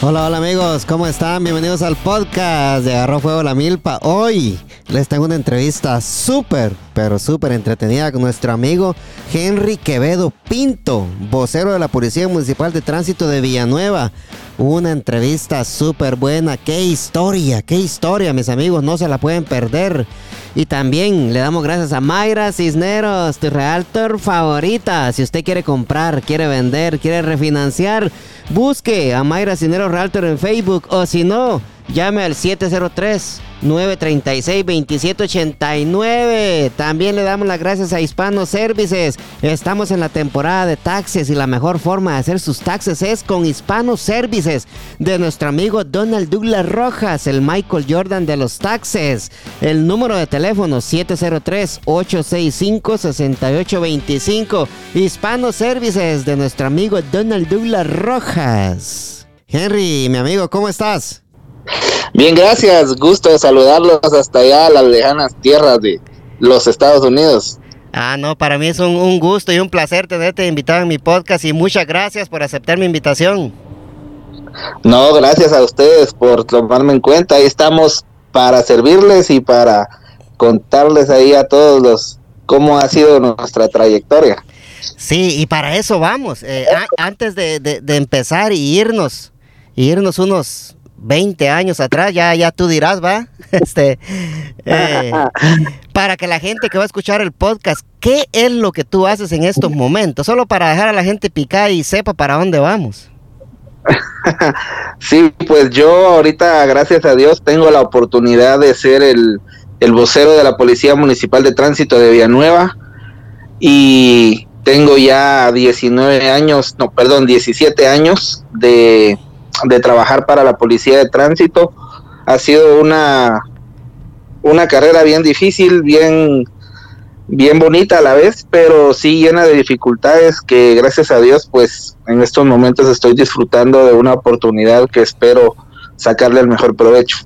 Hola, hola amigos, ¿cómo están? Bienvenidos al podcast de Agarró Fuego la Milpa. Hoy les tengo una entrevista súper, pero súper entretenida con nuestro amigo Henry Quevedo Pinto, vocero de la Policía Municipal de Tránsito de Villanueva. Una entrevista súper buena. Qué historia, qué historia, mis amigos. No se la pueden perder. Y también le damos gracias a Mayra Cisneros, tu realtor favorita. Si usted quiere comprar, quiere vender, quiere refinanciar, busque a Mayra Cisneros Realtor en Facebook. O si no, llame al 703. 936-2789. También le damos las gracias a Hispano Services. Estamos en la temporada de taxes y la mejor forma de hacer sus taxes es con Hispano Services de nuestro amigo Donald Douglas Rojas, el Michael Jordan de los taxes. El número de teléfono 703-865-6825. Hispano Services de nuestro amigo Donald Douglas Rojas. Henry, mi amigo, ¿cómo estás? Bien, gracias. Gusto de saludarlos hasta allá a las lejanas tierras de los Estados Unidos. Ah, no, para mí es un, gusto y un placer tenerte invitado en mi podcast y muchas gracias por aceptar mi invitación. No, gracias a ustedes por tomarme en cuenta. Ahí estamos para servirles y para contarles ahí a todos los cómo ha sido nuestra trayectoria. Sí, y para eso vamos. Eh, antes de, de, empezar y irnos, irnos unos 20 años atrás, ya, ya tú dirás, va, este, eh, para que la gente que va a escuchar el podcast, ¿qué es lo que tú haces en estos momentos? Solo para dejar a la gente picar y sepa para dónde vamos. Sí, pues yo ahorita, gracias a Dios, tengo la oportunidad de ser el, el vocero de la Policía Municipal de Tránsito de Villanueva y tengo ya 19 años, no, perdón, 17 años de de trabajar para la policía de tránsito. Ha sido una, una carrera bien difícil, bien, bien bonita a la vez, pero sí llena de dificultades que gracias a Dios pues en estos momentos estoy disfrutando de una oportunidad que espero sacarle el mejor provecho.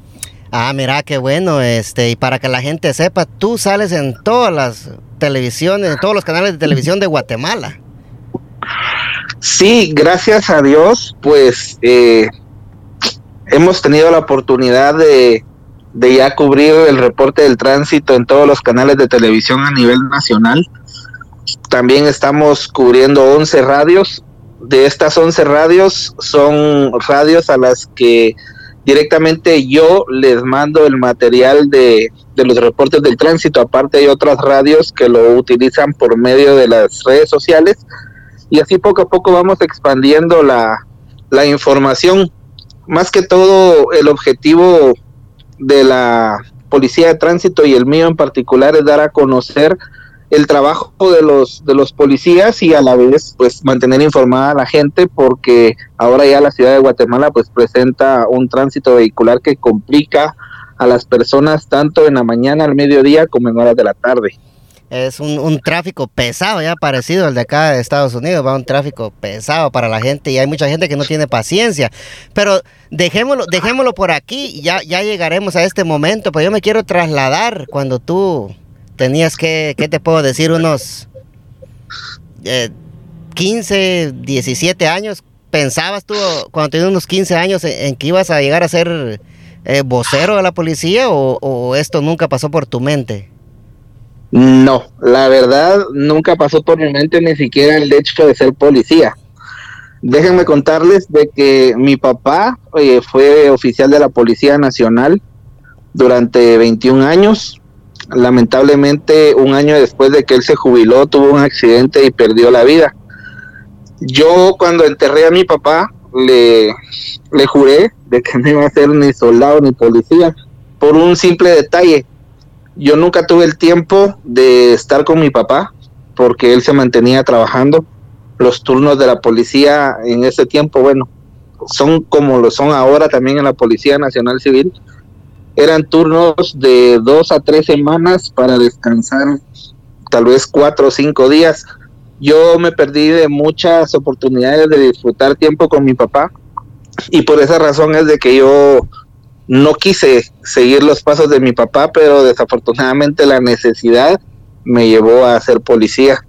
Ah, mira, qué bueno, este, y para que la gente sepa, tú sales en todas las televisiones, en todos los canales de televisión de Guatemala. Sí, gracias a Dios, pues eh, hemos tenido la oportunidad de, ya cubrir el reporte del tránsito en todos los canales de televisión a nivel nacional. También estamos cubriendo 11 radios. De estas 11 radios son radios a las que directamente yo les mando el material de, los reportes del tránsito. Aparte hay otras radios que lo utilizan por medio de las redes sociales y así poco a poco vamos expandiendo la, información. Más que todo el objetivo de la policía de tránsito y el mío en particular es dar a conocer el trabajo de los de los policías y a la vez pues mantener informada a la gente porque ahora ya la ciudad de Guatemala pues presenta un tránsito vehicular que complica a las personas tanto en la mañana, al mediodía como en horas de la tarde es un, tráfico pesado, ya parecido al de acá de Estados Unidos, va un tráfico pesado para la gente y hay mucha gente que no tiene paciencia. Pero dejémoslo, dejémoslo por aquí, ya, ya llegaremos a este momento, pero yo me quiero trasladar cuando tú tenías que, ¿qué te puedo decir? Unos 15, eh, 17 años. ¿Pensabas tú cuando tenías unos 15 años en, que ibas a llegar a ser eh, vocero de la policía o esto nunca pasó por tu mente? No, la verdad nunca pasó por mi mente ni siquiera el hecho de ser policía. Déjenme contarles de que mi papá eh, fue oficial de la Policía Nacional durante 21 años. Lamentablemente, un año después de que él se jubiló, tuvo un accidente y perdió la vida. Yo cuando enterré a mi papá, le, le juré de que no iba a ser ni soldado ni policía, por un simple detalle yo nunca tuve el tiempo de estar con mi papá porque él se mantenía trabajando. Los turnos de la policía en ese tiempo, bueno, son como lo son ahora también en la Policía Nacional Civil. Eran turnos de dos a tres semanas para descansar tal vez cuatro o cinco días. Yo me perdí de muchas oportunidades de disfrutar tiempo con mi papá y por esa razón es de que yo no quise seguir los pasos de mi papá, pero desafortunadamente la necesidad me llevó a ser policía.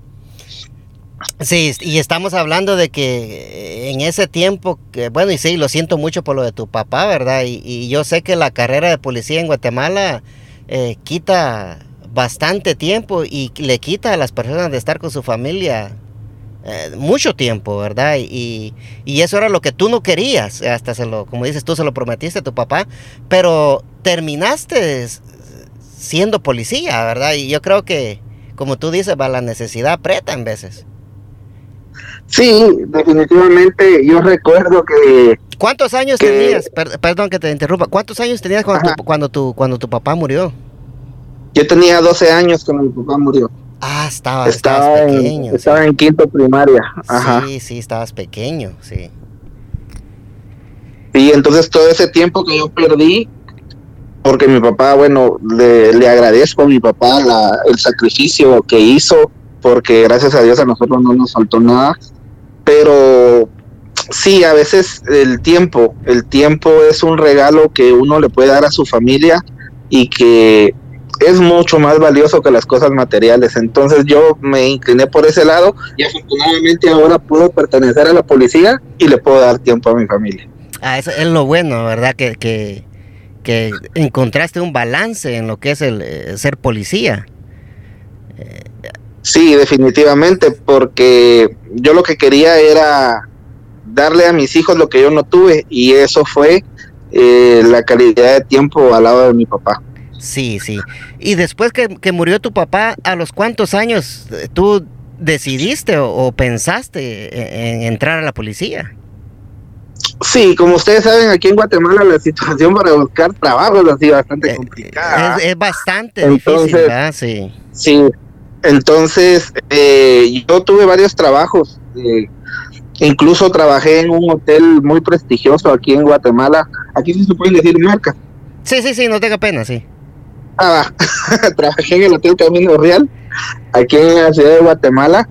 Sí, y estamos hablando de que en ese tiempo, que, bueno, y sí, lo siento mucho por lo de tu papá, ¿verdad? Y, yo sé que la carrera de policía en Guatemala eh, quita bastante tiempo y le quita a las personas de estar con su familia eh, mucho tiempo, ¿verdad? Y, y, eso era lo que tú no querías, hasta se lo, como dices tú, se lo prometiste a tu papá, pero terminaste siendo policía, ¿verdad? Y yo creo que, como tú dices, va la necesidad aprieta en veces. Sí, definitivamente. Yo recuerdo que. ¿Cuántos años tenías? perdón que te interrumpa. ¿Cuántos años tenías cuando tu, cuando tu, cuando tu papá murió? Yo tenía 12 años cuando mi papá murió. Ah, estaba, estaba pequeño. En, Estaba en quinto primaria. Ajá. Sí, sí, estabas pequeño, sí. Y entonces todo ese tiempo que yo perdí, porque mi papá, bueno, le, le agradezco a mi papá la, el sacrificio que hizo, porque gracias a Dios a nosotros no nos faltó nada, pero sí, a veces el tiempo, el tiempo es un regalo que uno le puede dar a su familia y que es mucho más valioso que las cosas materiales. Entonces yo me incliné por ese lado y afortunadamente ahora puedo pertenecer a la policía y le puedo dar tiempo a mi familia. Ah, eso es lo bueno, ¿verdad? Que, que, que encontraste un balance en lo que es el, eh, ser policía. Sí, definitivamente, porque yo lo que quería era darle a mis hijos lo que yo no tuve y eso fue eh, la calidad de tiempo al lado de mi papá. Sí, sí. Y después que, murió tu papá, ¿a los cuántos años eh, tú decidiste o, pensaste en, entrar a la policía? Sí, como ustedes saben, aquí en Guatemala la situación para buscar trabajo es así bastante eh, complicada. Es, bastante difícil, ¿verdad? Sí. Sí, entonces eh, yo tuve varios trabajos. incluso trabajé en un hotel muy prestigioso aquí en Guatemala. Aquí sí se pueden decir marca. Sí, sí, sí, no tenga pena, sí. Ah, trabajé en el Hotel Camino Real, aquí en la ciudad de Guatemala,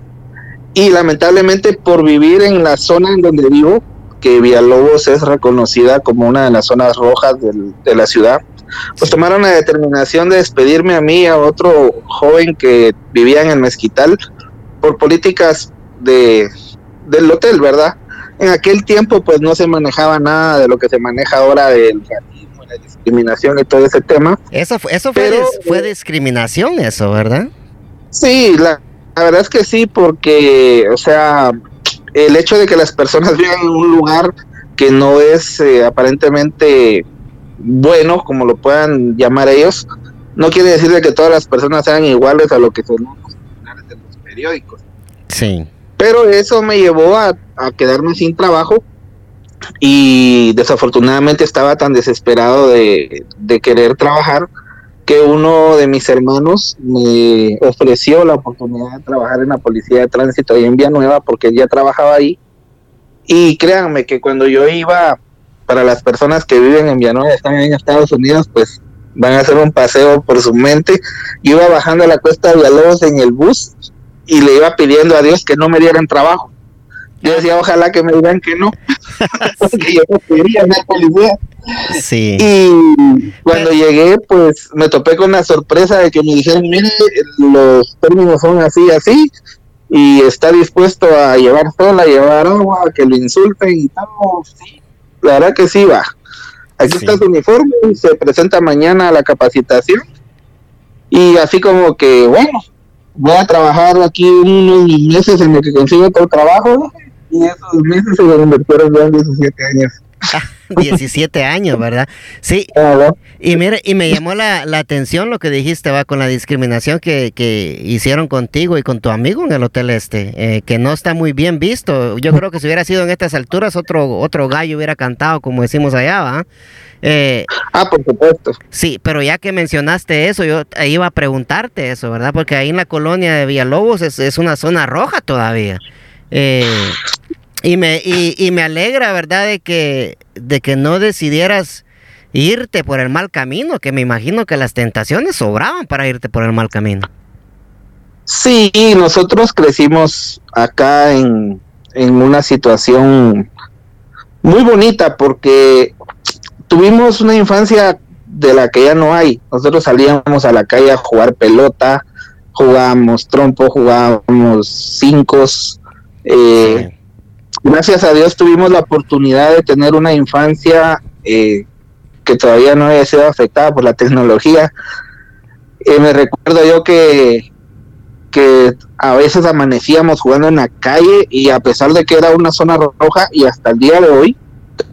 y lamentablemente por vivir en la zona en donde vivo, que Villalobos es reconocida como una de las zonas rojas de la ciudad, pues tomaron la determinación de despedirme a mí y a otro joven que vivía en el mezquital por políticas de del hotel, ¿verdad? En aquel tiempo pues no se manejaba nada de lo que se maneja ahora del discriminación y todo ese tema. Eso, eso fue, fue eh, discriminación, eso, ¿verdad? Sí, la, verdad es que sí, porque, o sea, el hecho de que las personas vivan en un lugar que no es eh, aparentemente bueno, como lo puedan llamar ellos, no quiere decir de que todas las personas sean iguales a lo que son los de los periódicos. Sí. Pero eso me llevó a, a quedarme sin trabajo y desafortunadamente estaba tan desesperado de, querer trabajar que uno de mis hermanos me ofreció la oportunidad de trabajar en la policía de tránsito ahí en Villanueva porque él ya trabajaba ahí. Y créanme que cuando yo iba para las personas que viven en Villanueva están en Estados Unidos pues van a hacer un paseo por su mente. Iba bajando la cuesta de Villalobos en el bus y le iba pidiendo a Dios que no me dieran trabajo yo decía, ojalá que me digan que no, porque yo no quería ser policía. Sí. Y cuando llegué, pues me topé con la sorpresa de que me dijeron, mire, los términos son así, así, y está dispuesto a llevar sola, a llevar agua, a que lo insulten y tal. Sí, la verdad que sí va. Aquí está su uniforme, se presenta mañana a la capacitación. Y así como que, bueno, voy a trabajar aquí unos meses en lo que consigo todo el trabajo y esos meses se convirtieron ya en 17 años. 17 años, ¿verdad? Sí. Y mire, y me llamó la, atención lo que dijiste, va, con la discriminación que, hicieron contigo y con tu amigo en el hotel este, eh, que no está muy bien visto. Yo creo que si hubiera sido en estas alturas, otro, otro gallo hubiera cantado, como decimos allá, ¿va? Eh, ah, por supuesto. Sí, pero ya que mencionaste eso, yo iba a preguntarte eso, ¿verdad? Porque ahí en la colonia de Villalobos es, es una zona roja todavía. Eh, y me, y, me alegra, ¿verdad?, de que, de que no decidieras irte por el mal camino, que me imagino que las tentaciones sobraban para irte por el mal camino. Sí, nosotros crecimos acá en, en una situación muy bonita porque tuvimos una infancia de la que ya no hay. Nosotros salíamos a la calle a jugar pelota, jugábamos trompo, jugábamos cinco, Eh, gracias a Dios tuvimos la oportunidad de tener una infancia eh, que todavía no había sido afectada por la tecnología. Eh, me recuerdo yo que, que a veces amanecíamos jugando en la calle y a pesar de que era una zona roja y hasta el día de hoy,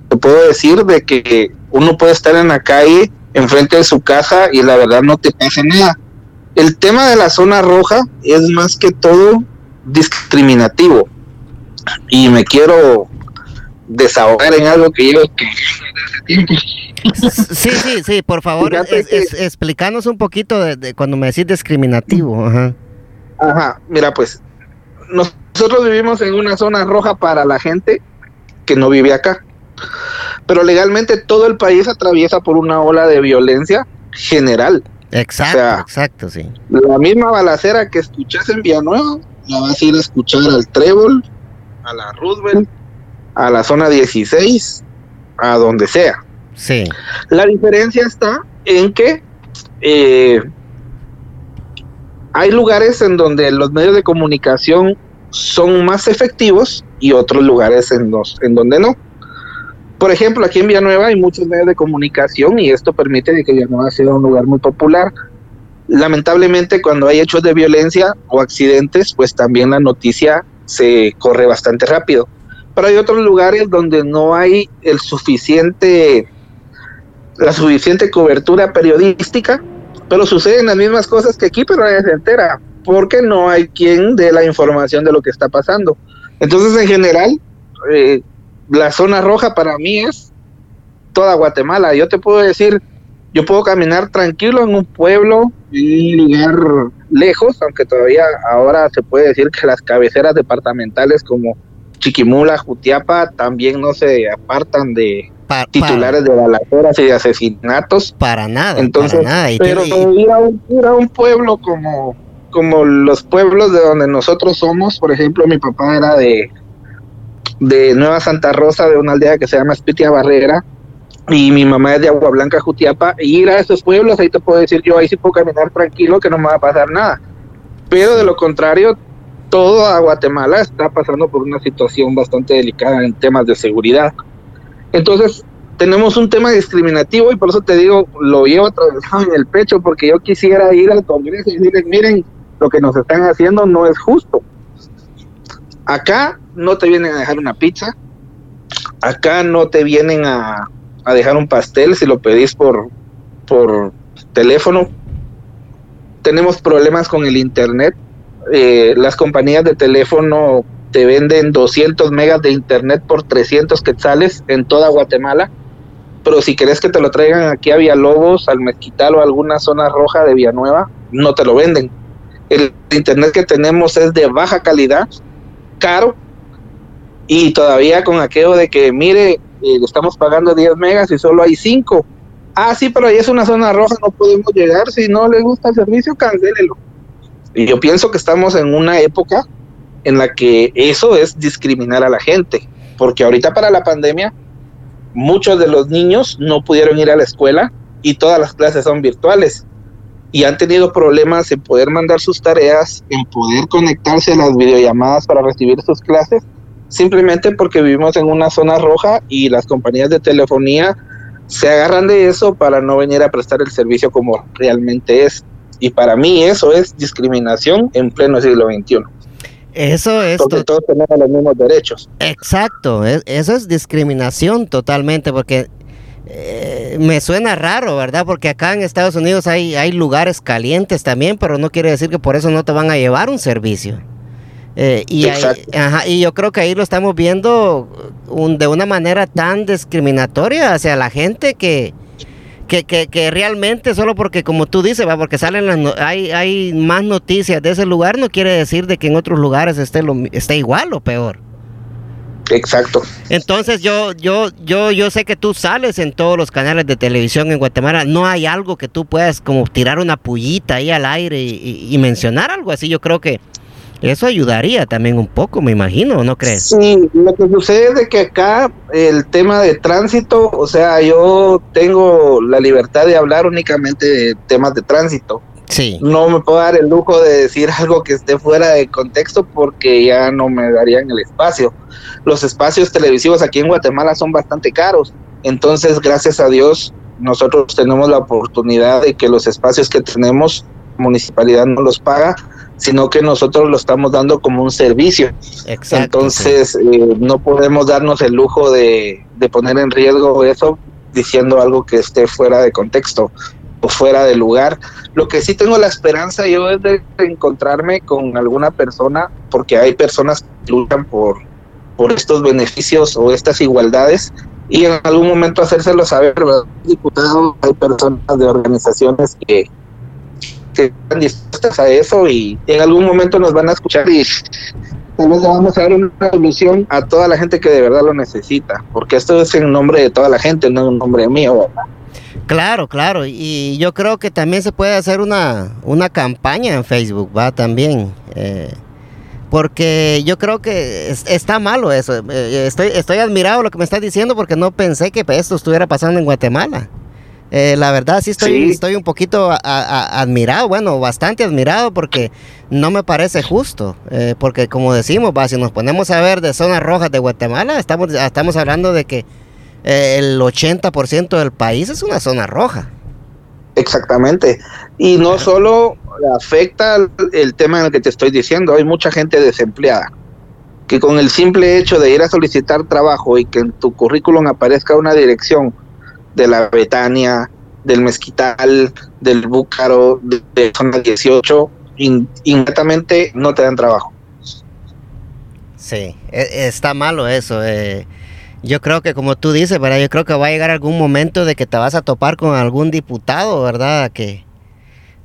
te puedo decir de que uno puede estar en la calle enfrente de su casa y la verdad no te pasa nada. El tema de la zona roja es más que todo discriminativo y me quiero desahogar en algo que yo Sí, sí, sí, por favor, explícanos un poquito de, cuando me decís discriminativo. Ajá. Ajá, mira, pues nosotros vivimos en una zona roja para la gente que no vive acá. Pero legalmente todo el país atraviesa por una ola de violencia general. Exacto, exacto, sí. La misma balacera que escuchas en Villanueva, la vas a ir a escuchar al Trébol, a la Roosevelt, a la zona 16, a donde sea. Sí. La diferencia está en que eh, hay lugares en donde los medios de comunicación son más efectivos y otros lugares en, los, en donde no. Por ejemplo, aquí en Villanueva hay muchos medios de comunicación y esto permite que Villanueva sea un lugar muy popular. Lamentablemente, cuando hay hechos de violencia o accidentes, pues también la noticia se corre bastante rápido. Pero hay otros lugares donde no hay el suficiente la suficiente cobertura periodística, pero suceden las mismas cosas que aquí, pero nadie se entera, porque no hay quien dé la información de lo que está pasando. Entonces, en general, eh, la zona roja para mí es toda Guatemala. Yo te puedo decir, yo puedo caminar tranquilo en un pueblo, en un lugar lejos, aunque todavía ahora se puede decir que las cabeceras departamentales como Chiquimula, Jutiapa, también no se apartan de, titulares de balaceras y de asesinatos. Para nada, Entonces, nada. pero ir, a un, pueblo como, como los pueblos de donde nosotros somos, por ejemplo, mi papá era de, de Nueva Santa Rosa, de una aldea que se llama Espitia Barrera, y mi mamá es de Agua Blanca, Jutiapa, y ir a esos pueblos, ahí te puedo decir yo, ahí sí puedo caminar tranquilo, que no me va a pasar nada. Pero de lo contrario, todo a Guatemala está pasando por una situación bastante delicada en temas de seguridad. Entonces, tenemos un tema discriminativo y por eso te digo, lo llevo atravesado en el pecho porque yo quisiera ir al Congreso y decirles, miren, lo que nos están haciendo no es justo. Acá no te vienen a dejar una pizza, acá no te vienen a, a dejar un pastel si lo pedís por, por teléfono. Tenemos problemas con el internet. Eh, las compañías de teléfono te venden 200 megas de internet por 300 quetzales en toda Guatemala, pero si querés que te lo traigan aquí a Villalobos, al Mezquital o a alguna zona roja de Villanueva, no te lo venden. El internet que tenemos es de baja calidad, caro, y todavía con aquello de que, mire, eh, estamos pagando 10 megas y solo hay 5. Ah, sí, pero ahí es una zona roja, no podemos llegar. Si no le gusta el servicio, cancélelo. Y yo pienso que estamos en una época en la que eso es discriminar a la gente, porque ahorita para la pandemia muchos de los niños no pudieron ir a la escuela y todas las clases son virtuales y han tenido problemas en poder mandar sus tareas, en poder conectarse a las videollamadas para recibir sus clases, simplemente porque vivimos en una zona roja y las compañías de telefonía se agarran de eso para no venir a prestar el servicio como realmente es. Y para mí eso es discriminación en pleno siglo XXI. Eso es. Porque todos tenemos los mismos derechos. Exacto, eso es discriminación totalmente, porque eh, me suena raro, ¿verdad? Porque acá en Estados Unidos hay, hay lugares calientes también, pero no quiere decir que por eso no te van a llevar un servicio. Eh, y, y yo creo que ahí lo estamos viendo de una manera tan discriminatoria hacia la gente que, que, que, que, realmente solo porque, como tú dices, va, porque salen las hay, hay más noticias de ese lugar, no quiere decir de que en otros lugares esté, lo, esté igual o peor. Exacto. Entonces yo, yo, yo, yo sé que tú sales en todos los canales de televisión en Guatemala. No hay algo que tú puedas como tirar una pullita ahí al aire y mencionar algo así. Yo creo que eso ayudaría también un poco, me imagino, ¿no crees? Sí, lo que sucede es que acá el tema de tránsito, o sea, yo tengo la libertad de hablar únicamente de temas de tránsito. Sí. No me puedo dar el lujo de decir algo que esté fuera de contexto porque ya no me darían el espacio. Los espacios televisivos aquí en Guatemala son bastante caros. Entonces, gracias a Dios, nosotros tenemos la oportunidad de que los espacios que tenemos, municipalidad no los paga, sino que nosotros lo estamos dando como un servicio. Entonces, eh, no podemos darnos el lujo de, de poner en riesgo eso diciendo algo que esté fuera de contexto o fuera de lugar. Lo que sí tengo la esperanza yo es de encontrarme con alguna persona, porque hay personas que luchan por, por estos beneficios o estas igualdades, y en algún momento hacérselo saber, ¿verdad? Diputados, hay personas de organizaciones que, que están dispuestas a eso y en algún momento nos van a escuchar y tal vez vamos a dar una solución a toda la gente que de verdad lo necesita, porque esto es en nombre de toda la gente, no en nombre mío. Claro, claro, y yo creo que también se puede hacer una, una campaña en Facebook, va también. Eh, porque yo creo que está malo eso. Eh, estoy, estoy admirado lo que me estás diciendo porque no pensé que esto estuviera pasando en Guatemala. Eh, la verdad sí estoy, estoy un poquito admirado, bueno, bastante admirado porque no me parece justo. Eh, porque como decimos, va, si nos ponemos a ver de zonas rojas de Guatemala, estamos, estamos hablando de que el 80% del país es una zona roja. Exactamente. Y no solo afecta el tema en el que te estoy diciendo, hay mucha gente desempleada que con el simple hecho de ir a solicitar trabajo y que en tu currículum aparezca una dirección de la Betania, del Mezquital, del Búcaro, de, zona 18, inmediatamente no te dan trabajo. Sí, e, está malo eso. Eh. Yo creo que como tú dices, ¿verdad? Yo creo que va a llegar algún momento de que te vas a topar con algún diputado, ¿verdad? A que,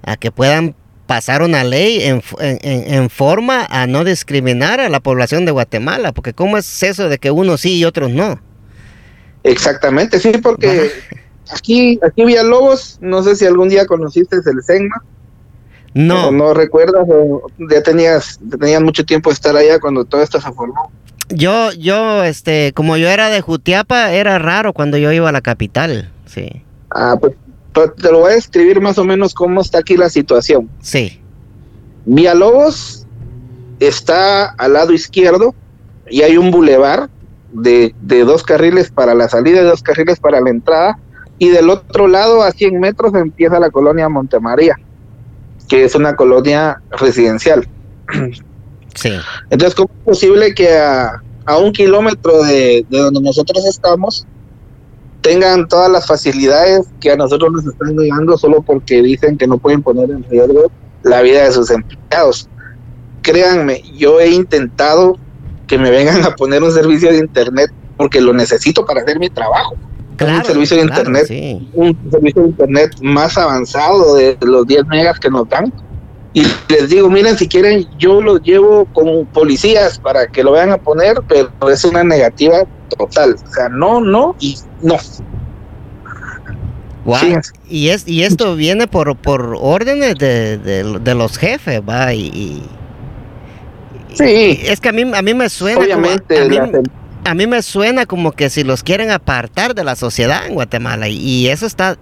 a que puedan pasar una ley en, en, forma a no discriminar a la población de Guatemala, porque ¿cómo es eso de que unos sí y otros no? Exactamente, sí, porque aquí, aquí Villalobos, no sé si algún día conociste el SEGMA. No. no recuerdas, ya tenías, tenías mucho tiempo de estar allá cuando todo esto se formó. Yo, yo, este, como yo era de Jutiapa, era raro cuando yo iba a la capital, sí. Ah, pues te lo voy a escribir más o menos cómo está aquí la situación. Sí. Villalobos está al lado izquierdo y hay un bulevar de, de, dos carriles para la salida y dos carriles para la entrada. Y del otro lado, a 100 metros, empieza la colonia Montemaría, que es una colonia residencial. Sí. Entonces, ¿cómo es posible que a, a un kilómetro de, de donde nosotros estamos tengan todas las facilidades que a nosotros nos están llegando solo porque dicen que no pueden poner en riesgo la vida de sus empleados. Créanme, yo he intentado que me vengan a poner un servicio de internet porque lo necesito para hacer mi trabajo. un servicio de internet, un servicio de internet más avanzado de los 10 megas que nos dan. Y les digo, miren, si quieren, yo los llevo con policías para que lo vayan a poner, pero es una negativa total. O sea, no, no y no. Y, es, y esto viene por, por órdenes de, de, los jefes, va, y, sí. es que a mí, a mí me suena Obviamente, a, mí, me suena como que si los quieren apartar de la sociedad en Guatemala, y, eso está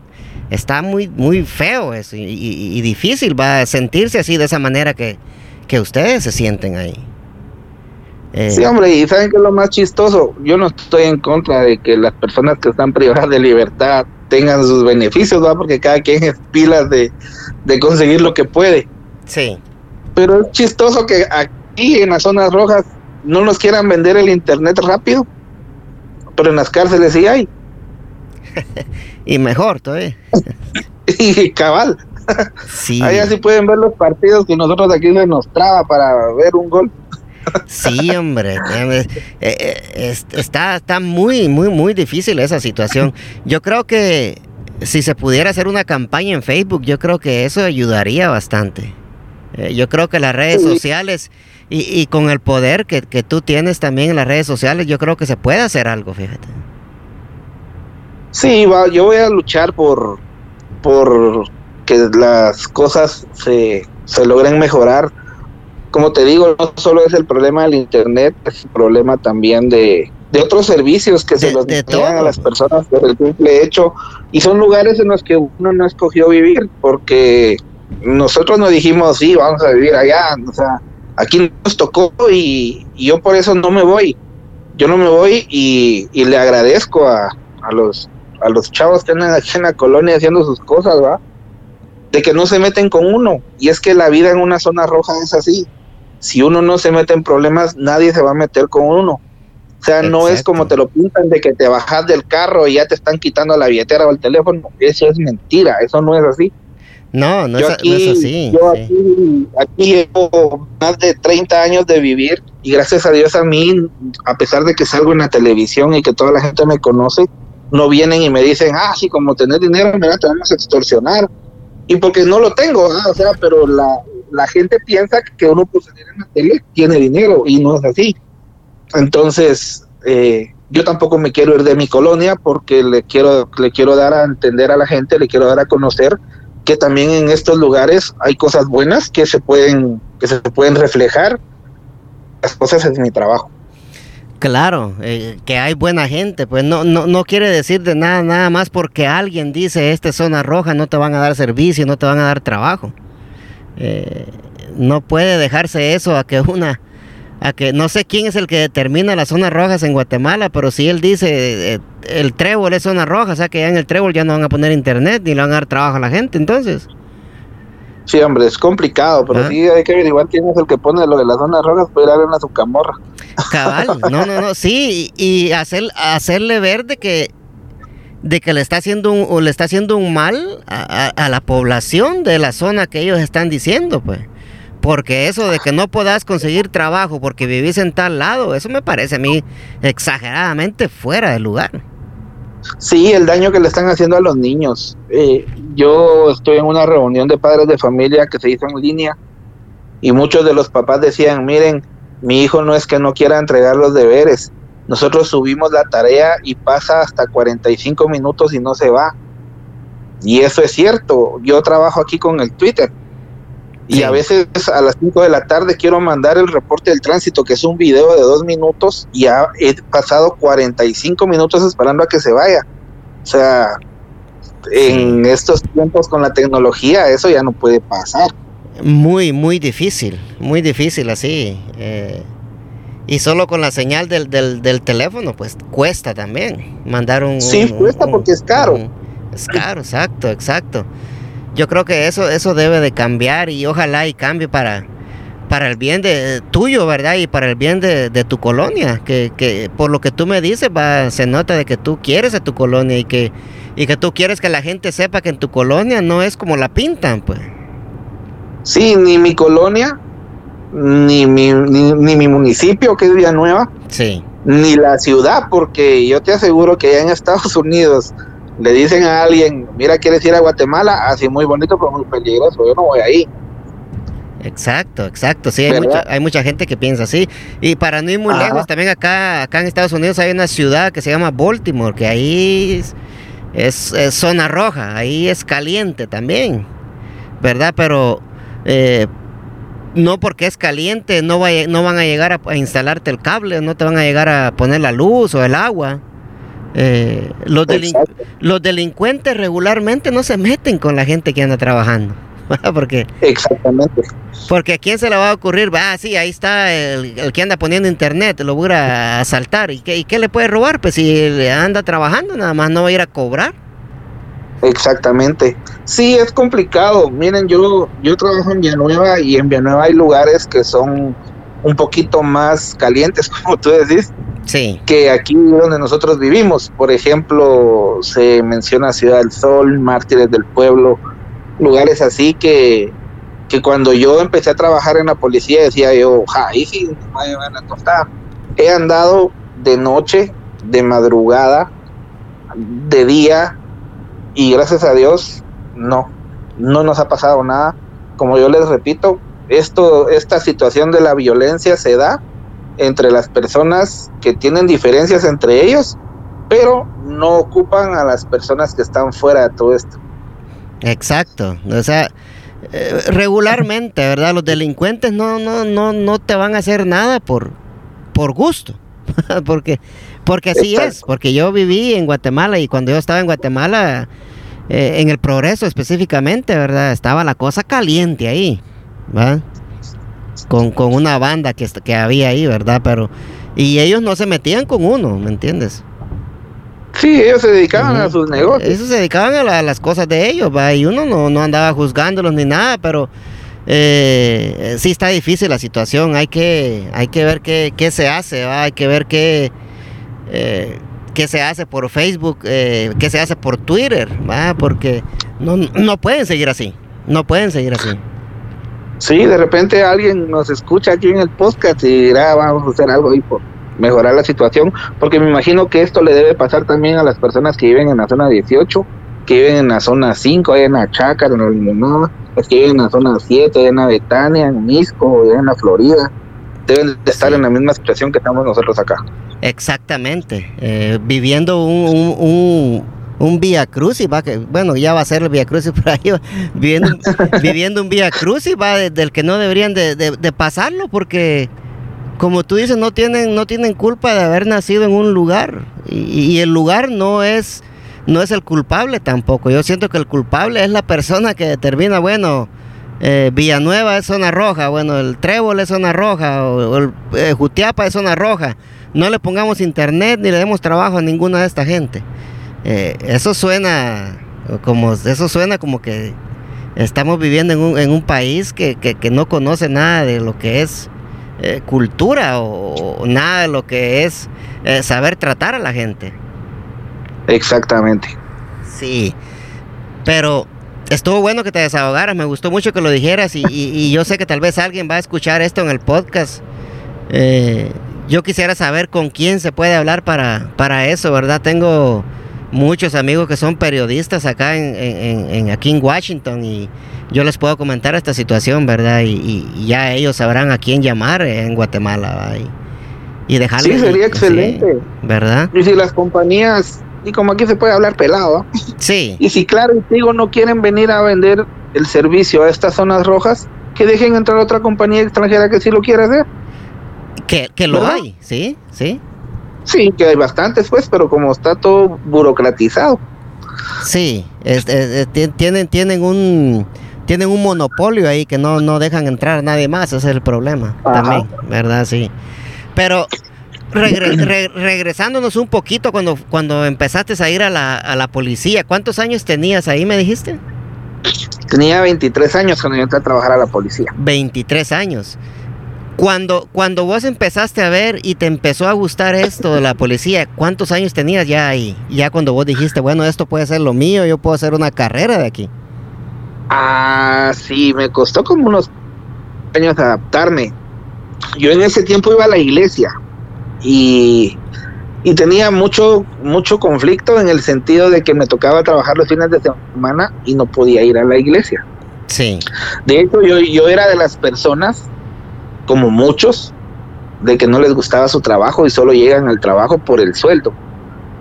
está muy muy feo eso y, difícil va a sentirse así de esa manera que, que ustedes se sienten ahí. Eh, sí, hombre, y ¿saben qué es lo más chistoso? Yo no estoy en contra de que las personas que están privadas de libertad tengan sus beneficios, ¿va? Porque cada quien es pilas de, conseguir lo que puede. Sí. Pero es chistoso que aquí en las zonas rojas no nos quieran vender el internet rápido, pero en las cárceles sí hay. y mejor todavía. y cabal. Sí. Ahí así pueden ver los partidos que nosotros aquí nos traba para ver un gol. Sí, hombre, eh, eh, está, está muy, muy, muy difícil esa situación. Yo creo que si se pudiera hacer una campaña en Facebook, yo creo que eso ayudaría bastante. Eh, yo creo que las redes sociales y, con el poder que, tú tienes también en las redes sociales, yo creo que se puede hacer algo, fíjate. Sí, yo voy a luchar por, por que las cosas se, se logren mejorar como te digo, no solo es el problema del Internet, es el problema también de, otros servicios que se los dan a las personas por el simple hecho. Y son lugares en los que uno no escogió vivir, porque nosotros nos dijimos, sí, vamos a vivir allá, o sea, aquí nos tocó y, yo por eso no me voy. Yo no me voy y, le agradezco a, a, los a los chavos que andan aquí en la colonia haciendo sus cosas, ¿va? De que no se meten con uno. Y es que la vida en una zona roja es así. Si uno no se mete en problemas, nadie se va a meter con uno. O sea, no es como te lo pintan de que te bajas del carro y ya te están quitando la billetera o el teléfono. Eso es mentira, eso no es así. No, no, es, así. Yo aquí, aquí, llevo más de 30 años de vivir y gracias a Dios a mí, a pesar de que salgo en la televisión y que toda la gente me conoce, no vienen y me dicen, ah, sí, como tener dinero, mira, te vamos a extorsionar. Y porque no lo tengo, ¿ah? o sea, pero la, la gente piensa que uno por salir en la tele tiene dinero y no es así. Entonces, eh, yo tampoco me quiero ir de mi colonia porque le quiero, le quiero dar a entender a la gente, le quiero dar a conocer que también en estos lugares hay cosas buenas que se pueden, que se pueden reflejar. Las cosas es mi trabajo. Claro, eh, que hay buena gente, pues no, no, no quiere decir de nada, nada más porque alguien dice esta zona roja no te van a dar servicio, no te van a dar trabajo. Eh, no puede dejarse eso a que una a que no sé quién es el que determina las zonas rojas en Guatemala, pero si él dice eh, el trébol es zona roja, o sea que ya en el trébol ya no van a poner internet ni le van a dar trabajo a la gente, entonces. Sí, hombre, es complicado, pero ah. sí hay que averiguar quién es el que pone lo de las zonas rojas para ir a ver una su camorra. Cabal, no, no, no, sí, y, hacer, hacerle ver de que de que le está haciendo un, o le está haciendo un mal a, a, la población de la zona que ellos están diciendo, pues. Porque eso de que no puedas conseguir trabajo porque vivís en tal lado, eso me parece a mí exageradamente fuera de lugar. Sí, el daño que le están haciendo a los niños. Eh, yo estoy en una reunión de padres de familia que se hizo en línea y muchos de los papás decían, miren, mi hijo no es que no quiera entregar los deberes, nosotros subimos la tarea y pasa hasta 45 minutos y no se va. Y eso es cierto, yo trabajo aquí con el Twitter y a veces a las 5 de la tarde quiero mandar el reporte del tránsito, que es un video de dos minutos, y ya he pasado 45 minutos esperando a que se vaya. O sea, en estos tiempos con la tecnología eso ya no puede pasar. Muy, muy difícil, muy difícil así. Eh, y solo con la señal del, del, teléfono, pues cuesta también mandar un... Sí, cuesta porque es caro. es caro, exacto, exacto yo creo que eso, eso debe de cambiar y ojalá y cambie para, para el bien de tuyo, ¿verdad? Y para el bien de, tu colonia, que, que, por lo que tú me dices, va, se nota de que tú quieres a tu colonia y que, y que tú quieres que la gente sepa que en tu colonia no es como la pintan, pues. Sí, ni mi colonia, ni mi, ni, mi municipio, que es Villanueva, sí. ni la ciudad, porque yo te aseguro que allá en Estados Unidos le dicen a alguien, mira, quieres ir a Guatemala, así muy bonito, pero muy peligroso, yo no voy ahí. Exacto, exacto, sí, hay mucha, hay mucha, gente que piensa así. Y para no ir muy lejos, también acá, acá en Estados Unidos hay una ciudad que se llama Baltimore, que ahí es, zona roja, ahí es caliente también, ¿verdad? Pero eh, no porque es caliente, no, va, no van a llegar a instalarte el cable, no te van a llegar a poner la luz o el agua. Eh, los, los delincuentes regularmente no se meten con la gente que anda trabajando. porque exactamente. porque a quién se le va a ocurrir ah sí ahí está el, que anda poniendo internet lo voy a asaltar. Y qué, y qué le puede robar pues si anda trabajando nada más no va a ir a cobrar. Exactamente. Sí es complicado. Miren yo yo trabajo en Villanueva y en Villanueva hay lugares que son un poquito más calientes como tú decís sí. que aquí donde nosotros vivimos. Por ejemplo, se menciona Ciudad del Sol, Mártires del Pueblo, lugares así que, que cuando yo empecé a trabajar en la policía decía yo, ahí sí me van a costar. He andado de noche, de madrugada, de día y gracias a Dios no, no nos ha pasado nada. Como yo les repito, esto, esta situación de la violencia se da entre las personas que tienen diferencias entre ellos, pero no ocupan a las personas que están fuera de todo esto. Exacto, o sea, eh, regularmente, ¿verdad? Los delincuentes no, no, no, no te van a hacer nada por, por gusto, porque, porque así es, porque yo viví en Guatemala y cuando yo estaba en Guatemala, eh, en el progreso específicamente, ¿verdad? Estaba la cosa caliente ahí, ¿verdad? Con, con una banda que, que había ahí, ¿verdad? Pero, y ellos no se metían con uno, ¿me entiendes? Sí, ellos se dedicaban a sus negocios. Ellos se dedicaban a, las cosas de ellos, ¿va? Y uno no, no andaba juzgándolos ni nada, pero eh, sí está difícil la situación. Hay que, hay que ver qué, qué se hace, ¿va? Hay que ver qué, eh, qué se hace por Facebook, eh, qué se hace por Twitter, ¿va? Porque no, no pueden seguir así. No pueden seguir así. Sí, de repente alguien nos escucha aquí en el podcast y dirá, vamos a hacer algo ahí por mejorar la situación, porque me imagino que esto le debe pasar también a las personas que viven en la zona 18, que viven en la zona 5, en la Chácara, en el Limón, que viven en la zona 7, en la Betania, en Misco, en la Florida. Deben de estar en la misma situación que estamos nosotros acá. Exactamente, eh, viviendo un, un, un, Vía Crucis, va que, bueno, ya va a ser el Vía Crucis por ahí, viviendo, viviendo un Vía Crucis, va del que no deberían de, de pasarlo, porque como tú dices, no tienen, no tienen culpa de haber nacido en un lugar. Y, el lugar no es, no es el culpable tampoco. Yo siento que el culpable es la persona que determina, bueno, eh, Villanueva es zona roja, bueno, el Trébol es zona roja, o, el eh, Jutiapa es zona roja. No le pongamos internet ni le demos trabajo a ninguna de esta gente. Eh, eso suena como, eso suena como que estamos viviendo en un, en un país que, que no conoce nada de lo que es eh, cultura o, nada de lo que es eh, saber tratar a la gente. Exactamente. Sí, pero estuvo bueno que te desahogaras, me gustó mucho que lo dijeras y, yo sé que tal vez alguien va a escuchar esto en el podcast. Eh, yo quisiera saber con quién se puede hablar para, para eso, ¿verdad? Tengo muchos amigos que son periodistas acá en, aquí en Washington y yo les puedo comentar esta situación, ¿verdad? Y, ya ellos sabrán a quién llamar en Guatemala y, y dejarle. Sí, sería excelente. ¿Verdad? Y si las compañías, y como aquí se puede hablar pelado, sí. Y si Claro y Tigo no quieren venir a vender el servicio a estas zonas rojas, que dejen entrar otra compañía extranjera que sí lo quiera hacer. Que, que lo hay, sí, sí. Sí, que hay bastantes, pues, pero como está todo burocratizado. Sí, tienen, tienen un tienen un monopolio ahí que no, no dejan entrar a nadie más, ese es el problema también, ¿verdad? Sí. Pero regresándonos un poquito cuando, cuando empezaste a ir a la, a la policía, ¿cuántos años tenías ahí, me dijiste? Tenía 23 años cuando yo entré a trabajar a la policía. 23 años. Cuando, cuando vos empezaste a ver y te empezó a gustar esto de la policía, ¿cuántos años tenías ya ahí? Ya cuando vos dijiste, bueno, esto puede ser lo mío, yo puedo hacer una carrera de aquí. Ah, sí, me costó como unos años adaptarme. Yo en ese tiempo iba a la iglesia y, y tenía mucho, mucho conflicto en el sentido de que me tocaba trabajar los fines de semana y no podía ir a la iglesia. Sí. De hecho, yo, yo era de las personas como muchos, de que no les gustaba su trabajo y solo llegan al trabajo por el sueldo.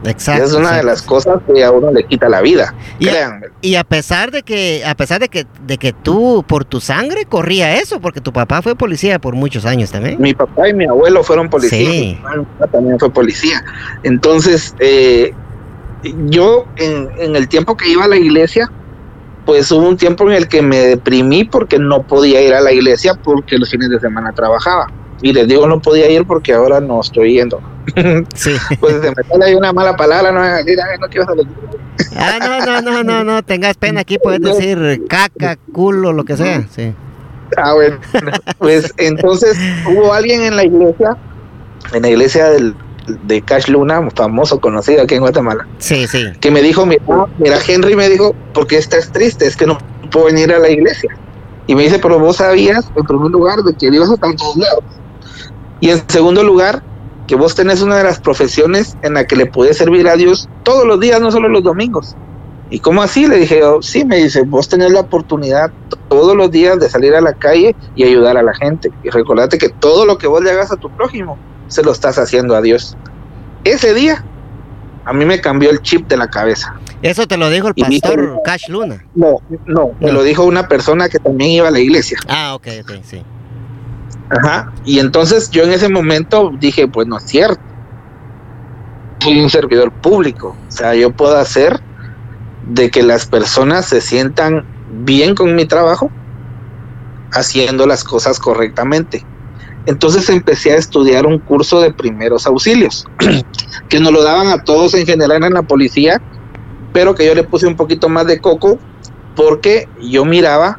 Exacto. Es una de las cosas que a uno le quita la vida. Y a, y a, pesar de que, a pesar de que, de que tú por tu sangre corría eso, porque tu papá fue policía por muchos años también. Mi papá y mi abuelo fueron policías. Sí. Mi papá también fue policía. Entonces, eh, yo en, en el tiempo que iba a la iglesia, pues hubo un tiempo en el que me deprimí porque no podía ir a la iglesia porque los fines de semana trabajaba. Y les digo no podía ir porque ahora no estoy yendo. Sí. pues se me sale una mala palabra, no no quiero salir. Ah, no, no, no, no, no, tengas pena aquí, puedes decir caca, culo, lo que sea, sí. Ah, bueno, pues entonces hubo alguien en la iglesia, en la iglesia del, de Cash Luna, famoso, conocido aquí en Guatemala. Sí, sí. Que me dijo, mira, mira, Henry me dijo, ¿por qué estás triste? Es que no puedo venir a la iglesia. Y me dice, pero vos sabías, en primer lugar, de que Dios está en todos lados. Y en segundo lugar, que vos tenés una de las profesiones en la que le puedes servir a Dios todos los días, no solo los domingos. ¿Y cómo así? Le dije, oh, sí, me dice, vos tenés la oportunidad todos los días de salir a la calle y ayudar a la gente. Y recordate que todo lo que vos le hagas a tu prójimo, se lo estás haciendo a Dios. Ese día, a mí me cambió el chip de la cabeza. Eso te lo dijo el pastor Cash Luna. No, no, me lo dijo una persona que también iba a la iglesia. Ah, ok, ok, sí. Ajá, y entonces yo en ese momento dije, pues no es cierto. Soy un servidor público, o sea, yo puedo hacer de que las personas se sientan bien con mi trabajo, haciendo las cosas correctamente. Entonces empecé a estudiar un curso de primeros auxilios, que nos lo daban a todos en general en la policía, pero que yo le puse un poquito más de coco porque yo miraba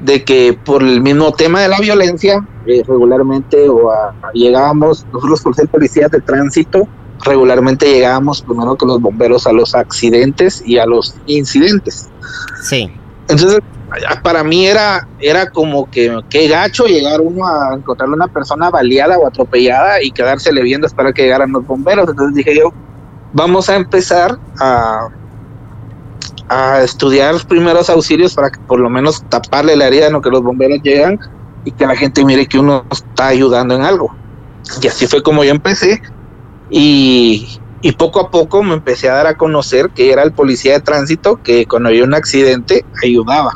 de que por el mismo tema de la violencia, eh, regularmente o llegábamos, nosotros por ser policías de tránsito, regularmente llegábamos primero que los bomberos a los accidentes y a los incidentes. Sí. Entonces, para mí era, era como que qué gacho llegar uno a encontrar una persona baleada o atropellada y quedársele viendo esperar que llegaran los bomberos. Entonces dije yo, vamos a empezar a, a estudiar primeros auxilios para que por lo menos taparle la herida en que los bomberos llegan y que la gente mire que uno está ayudando en algo. Y así fue como yo empecé y, y poco a poco me empecé a dar a conocer que era el policía de tránsito que cuando había un accidente ayudaba.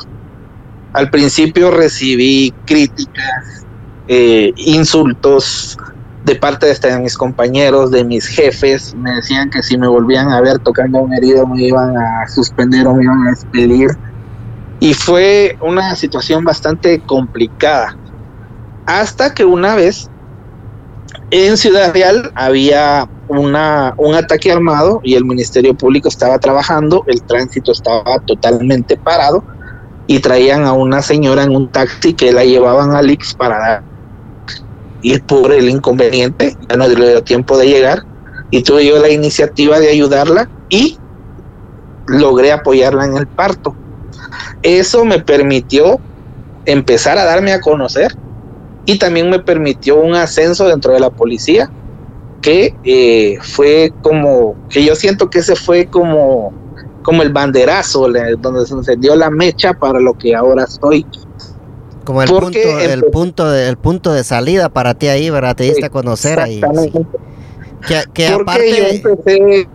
Al principio recibí críticas, eh, insultos de parte de, mis compañeros, de mis jefes. Me decían que si me volvían a ver tocando un herido me iban a suspender o me iban a despedir. Y fue una situación bastante complicada. Hasta que una vez en Ciudad Real había un ataque armado y el Ministerio Público estaba trabajando, el tránsito estaba totalmente parado y traían a una señora en un taxi que la llevaban a Lix para ir por el inconveniente, ya no le dio tiempo de llegar y tuve yo la iniciativa de ayudarla y logré apoyarla en el parto. Eso me permitió empezar a darme a conocer y también me permitió un ascenso dentro de la policía que eh, fue como que yo siento que ese fue como como el banderazo donde se encendió la mecha para lo que ahora estoy. Como el punto el punto de, el punto de salida para ti ahí verdad te diste a conocer ahí. Sí. que, aparte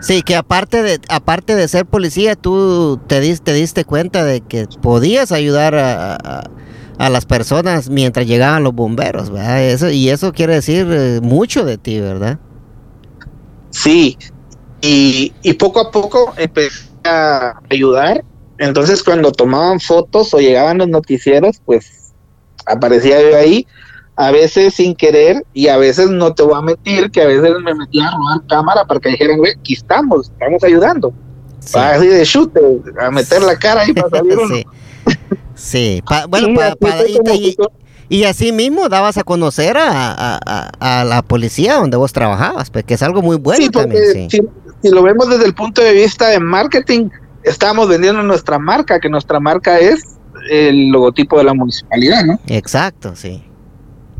Sí, que aparte de aparte de ser policía, tú te diste, te diste cuenta de que podías ayudar a, a las personas mientras llegaban los bomberos, ¿verdad? Eso, y eso quiere decir eh, mucho de ti, ¿verdad? Sí, y, y poco a poco empecé a ayudar. Entonces cuando tomaban fotos o llegaban los noticieros, pues aparecía yo ahí, a veces sin querer y a veces no te voy a mentir, que a veces me metía a robar cámara para que dijeran, güey, aquí estamos, estamos ayudando. Así de chute, a meter la cara ahí para salir uno. Sí, bueno, y, así mismo dabas a conocer a, la policía donde vos trabajabas, porque pues, es algo muy bueno también. Si, lo vemos desde el punto de vista de marketing, estamos vendiendo nuestra marca, que nuestra marca es el logotipo de la municipalidad, ¿no? Exacto, sí.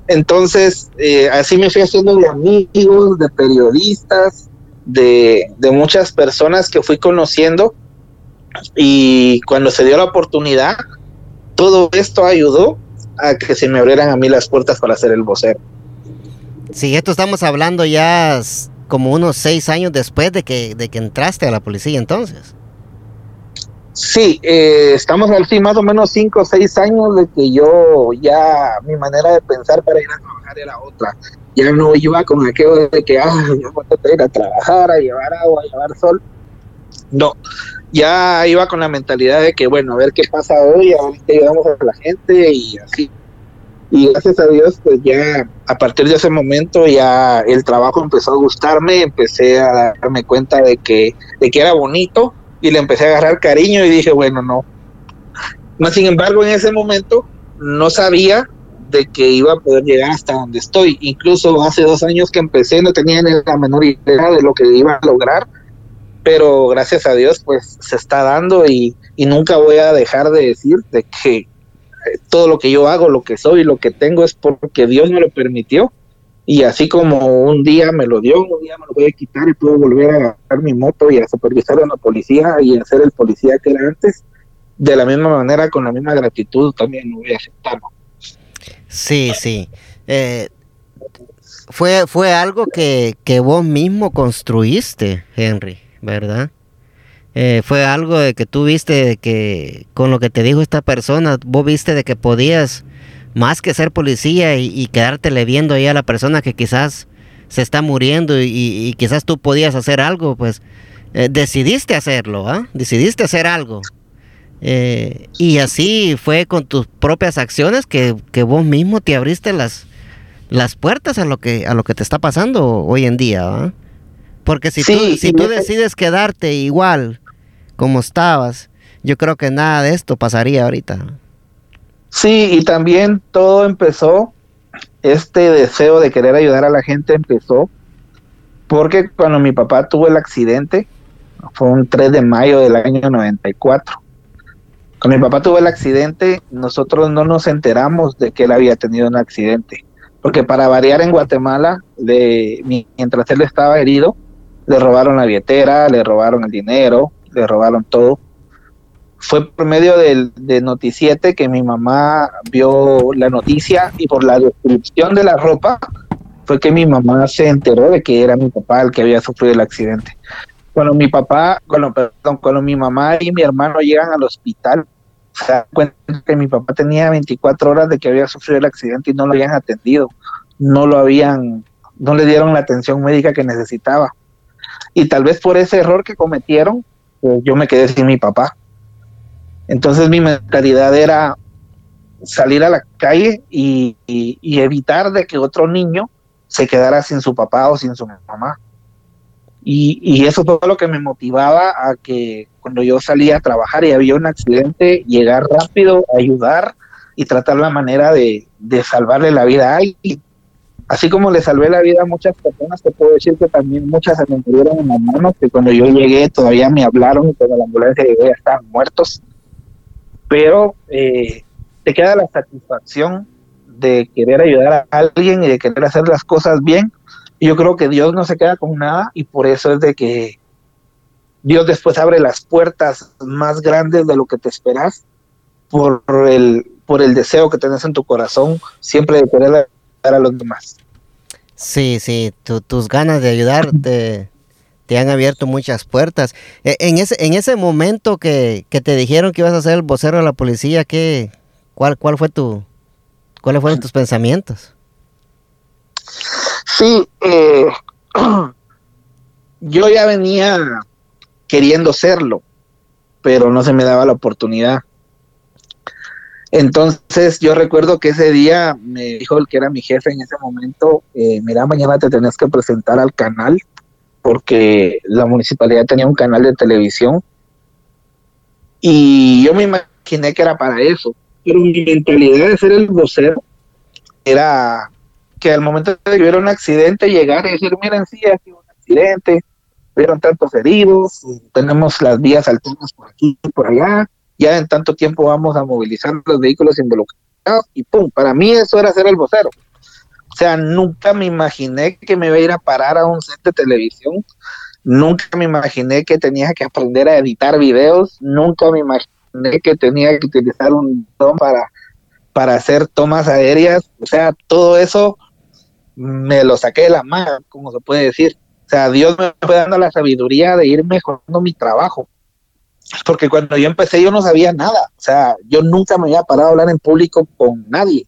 Entonces, eh, así me fui haciendo de amigos, de periodistas, de, de muchas personas que fui conociendo y cuando se dio la oportunidad, todo esto ayudó a que se me abrieran a mí las puertas para hacer el vocero. Sí, esto estamos hablando ya como unos seis años después de que, de que entraste a la policía entonces. Sí, eh, estamos así más o menos cinco o seis años de que yo ya mi manera de pensar para ir a trabajar era otra. Ya no iba con aquello de que, ah, yo voy a ir a trabajar, a llevar agua, a llevar sol. No, ya iba con la mentalidad de que, bueno, a ver qué pasa hoy, a ver qué ayudamos a la gente y así. Y gracias a Dios, pues ya a partir de ese momento ya el trabajo empezó a gustarme, empecé a darme cuenta de que, de que era bonito y le empecé a agarrar cariño y dije, bueno, no. No, sin embargo, en ese momento no sabía de que iba a poder llegar hasta donde estoy. Incluso hace dos años que empecé no tenía ni la menor idea de lo que iba a lograr pero gracias a Dios pues se está dando y, nunca voy a dejar de decir de que eh, todo lo que yo hago, lo que soy, lo que tengo es porque Dios me lo permitió y así como un día me lo dio, un día me lo voy a quitar y puedo volver a agarrar mi moto y a supervisar a una policía y a ser el policía que era antes, de la misma manera, con la misma gratitud también lo voy a aceptar. Sí, sí. Eh, fue, fue algo que, que vos mismo construiste, Henry. ¿Verdad? Eh, fue algo de que tú viste de que con lo que te dijo esta persona, vos viste de que podías más que ser policía y, y quedártele viendo ahí a la persona que quizás se está muriendo y, quizás tú podías hacer algo, pues eh, decidiste hacerlo, ¿ah? Decidiste hacer algo. Eh, y así fue con tus propias acciones que, vos mismo te abriste las, las puertas a lo que a lo que te está pasando hoy en día, ¿ah? Porque si tú, si tú decides quedarte igual como estabas, yo creo que nada de esto pasaría ahorita. Sí, y también todo empezó, este deseo de querer ayudar a la gente empezó porque cuando mi papá tuvo el accidente, fue un 3 de mayo del año 94. Cuando mi papá tuvo el accidente, nosotros no nos enteramos de que él había tenido un accidente. Porque para variar en Guatemala, mientras él estaba herido, le robaron la billetera, le robaron el dinero, le robaron todo. Fue por medio del, de Noticiete que mi mamá vio la noticia y por la descripción de la ropa fue que mi mamá se enteró de que era mi papá el que había sufrido el accidente. Cuando mi papá, cuando, perdón, cuando mi mamá y mi hermano llegan al hospital, se dan cuenta que mi papá tenía 24 horas de que había sufrido el accidente y no lo habían atendido, no lo habían, no le dieron la atención médica que necesitaba. Y tal vez por ese error que cometieron, pues yo me quedé sin mi papá. Entonces mi mentalidad era salir a la calle y, evitar de que otro niño se quedara sin su papá o sin su mamá. Y, eso fue lo que me motivaba a que cuando yo salía a trabajar y había un accidente, llegar rápido, ayudar y tratar la manera de, de salvarle la vida a alguien. Así como le salvé la vida a muchas personas, te puedo decir que también muchas se me murieron en las manos, que cuando yo llegué todavía me hablaron y cuando la ambulancia llegó ya estaban muertos. Pero eh, te queda la satisfacción de querer ayudar a alguien y de querer hacer las cosas bien. Yo creo que Dios no se queda con nada y por eso es de que Dios después abre las puertas más grandes de lo que te esperas por el, por el deseo que tenés en tu corazón siempre de querer a los demás. Sí, sí, tus ganas de ayudarte te han abierto muchas puertas. E, en ese, en ese momento que, te dijeron que ibas a ser el vocero de la policía, ¿qué, cuál, cuál fue tu, cuáles fueron tus pensamientos? Sí, eh, yo ya venía queriendo serlo, pero no se me daba la oportunidad. Entonces yo recuerdo que ese día me dijo el que era mi jefe en ese momento, eh, mira, mañana te tenés que presentar al canal porque la municipalidad tenía un canal de televisión y yo me imaginé que era para eso, pero mi mentalidad de ser el vocero era que al momento de que hubiera un accidente llegar y decir, miren, sí, ha sido un accidente, hubieron tantos heridos, tenemos las vías alternas por aquí y por allá, ya en tanto tiempo vamos a movilizar los vehículos involucrados y pum, para mí eso era ser el vocero. O sea, nunca me imaginé que me iba a ir a parar a un set de televisión, nunca me imaginé que tenía que aprender a editar videos, nunca me imaginé que tenía que utilizar un dron para, para hacer tomas aéreas, o sea, todo eso me lo saqué de la mano, como se puede decir. O sea, Dios me fue dando la sabiduría de ir mejorando mi trabajo porque cuando yo empecé yo no sabía nada, o sea, yo nunca me había parado a hablar en público con nadie,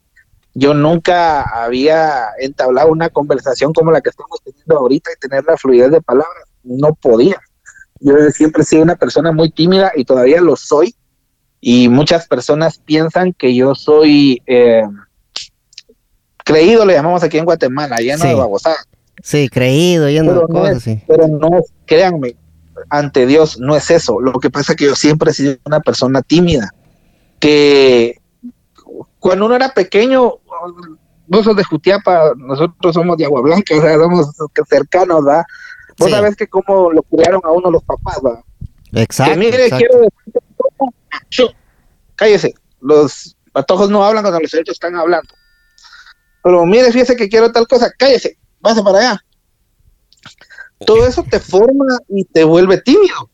yo nunca había entablado una conversación como la que estamos teniendo ahorita y tener la fluidez de palabras, no podía. Yo siempre he sido una persona muy tímida y todavía lo soy, y muchas personas piensan que yo soy eh, creído, le llamamos aquí en Guatemala, lleno sí. de babosada. Sí, creído, lleno de cosas, sí. Pero no, créanme, ante Dios no es eso. Lo que pasa es que yo siempre he sido una persona tímida, que cuando uno era pequeño, vos sos de Jutiapa, nosotros somos de Agua Blanca, o sea, somos cercanos, ¿va? Vos sabés que cómo lo criaron a uno los papás, ¿va? Exacto. mire, quiero decir, cállese, los patojos no hablan cuando los adultos están hablando. Pero mire, fíjese que quiero tal cosa, cállese, váyase para allá todo eso te forma y te vuelve tímido.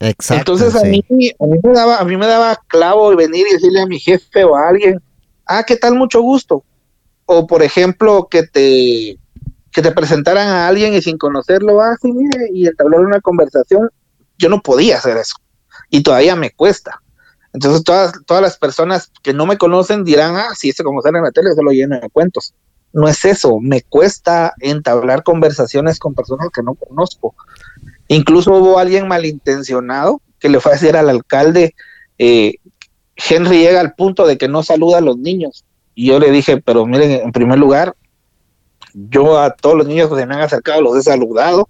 Exacto. Entonces a, mí, a, mí me daba, a mí me daba clavo venir y decirle a mi jefe o a alguien, ah, ¿qué tal? Mucho gusto. O por ejemplo, que te, que te presentaran a alguien y sin conocerlo, ah, sí, mire, y entablar una conversación. Yo no podía hacer eso. Y todavía me cuesta. Entonces todas, todas las personas que no me conocen dirán, ah, sí, ese como sale en la tele, se lo lleno de cuentos no es eso, me cuesta entablar conversaciones con personas que no conozco. Incluso hubo alguien malintencionado que le fue a decir al alcalde, eh, Henry llega al punto de que no saluda a los niños. Y yo le dije, pero miren, en primer lugar, yo a todos los niños que se me han acercado los he saludado.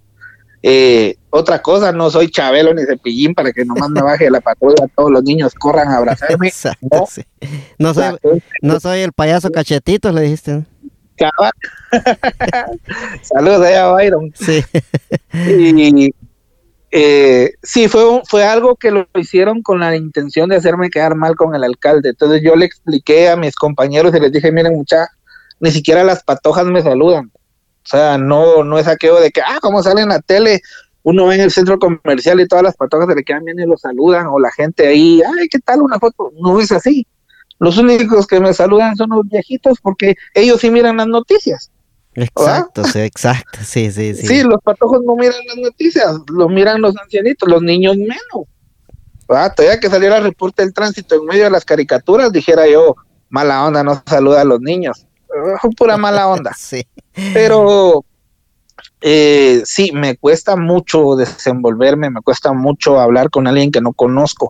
Eh, otra cosa, no soy Chabelo ni Cepillín para que nomás me baje de la patrulla, todos los niños corran a abrazarme. no, soy, no soy el payaso cachetito, le dijiste. Saludos allá a Byron. Sí. y eh, sí, fue, fue algo que lo hicieron con la intención de hacerme quedar mal con el alcalde. Entonces yo le expliqué a mis compañeros y les dije, miren mucha, ni siquiera las patojas me saludan. O sea, no, no es aquello de que, ah, como sale en la tele, uno ve en el centro comercial y todas las patojas se le quedan bien y lo saludan, o la gente ahí, ay, ¿qué tal una foto? No es así. Los únicos que me saludan son los viejitos porque ellos sí miran las noticias. Exacto, sí, exacto, sí, sí, sí. Sí, los patojos no miran las noticias, lo miran los ancianitos, los niños menos. ¿verdad? Todavía que saliera el reporte del tránsito en medio de las caricaturas, dijera yo, mala onda, no saluda a los niños. Pura mala onda. sí. Pero eh, sí, me cuesta mucho desenvolverme, me cuesta mucho hablar con alguien que no conozco.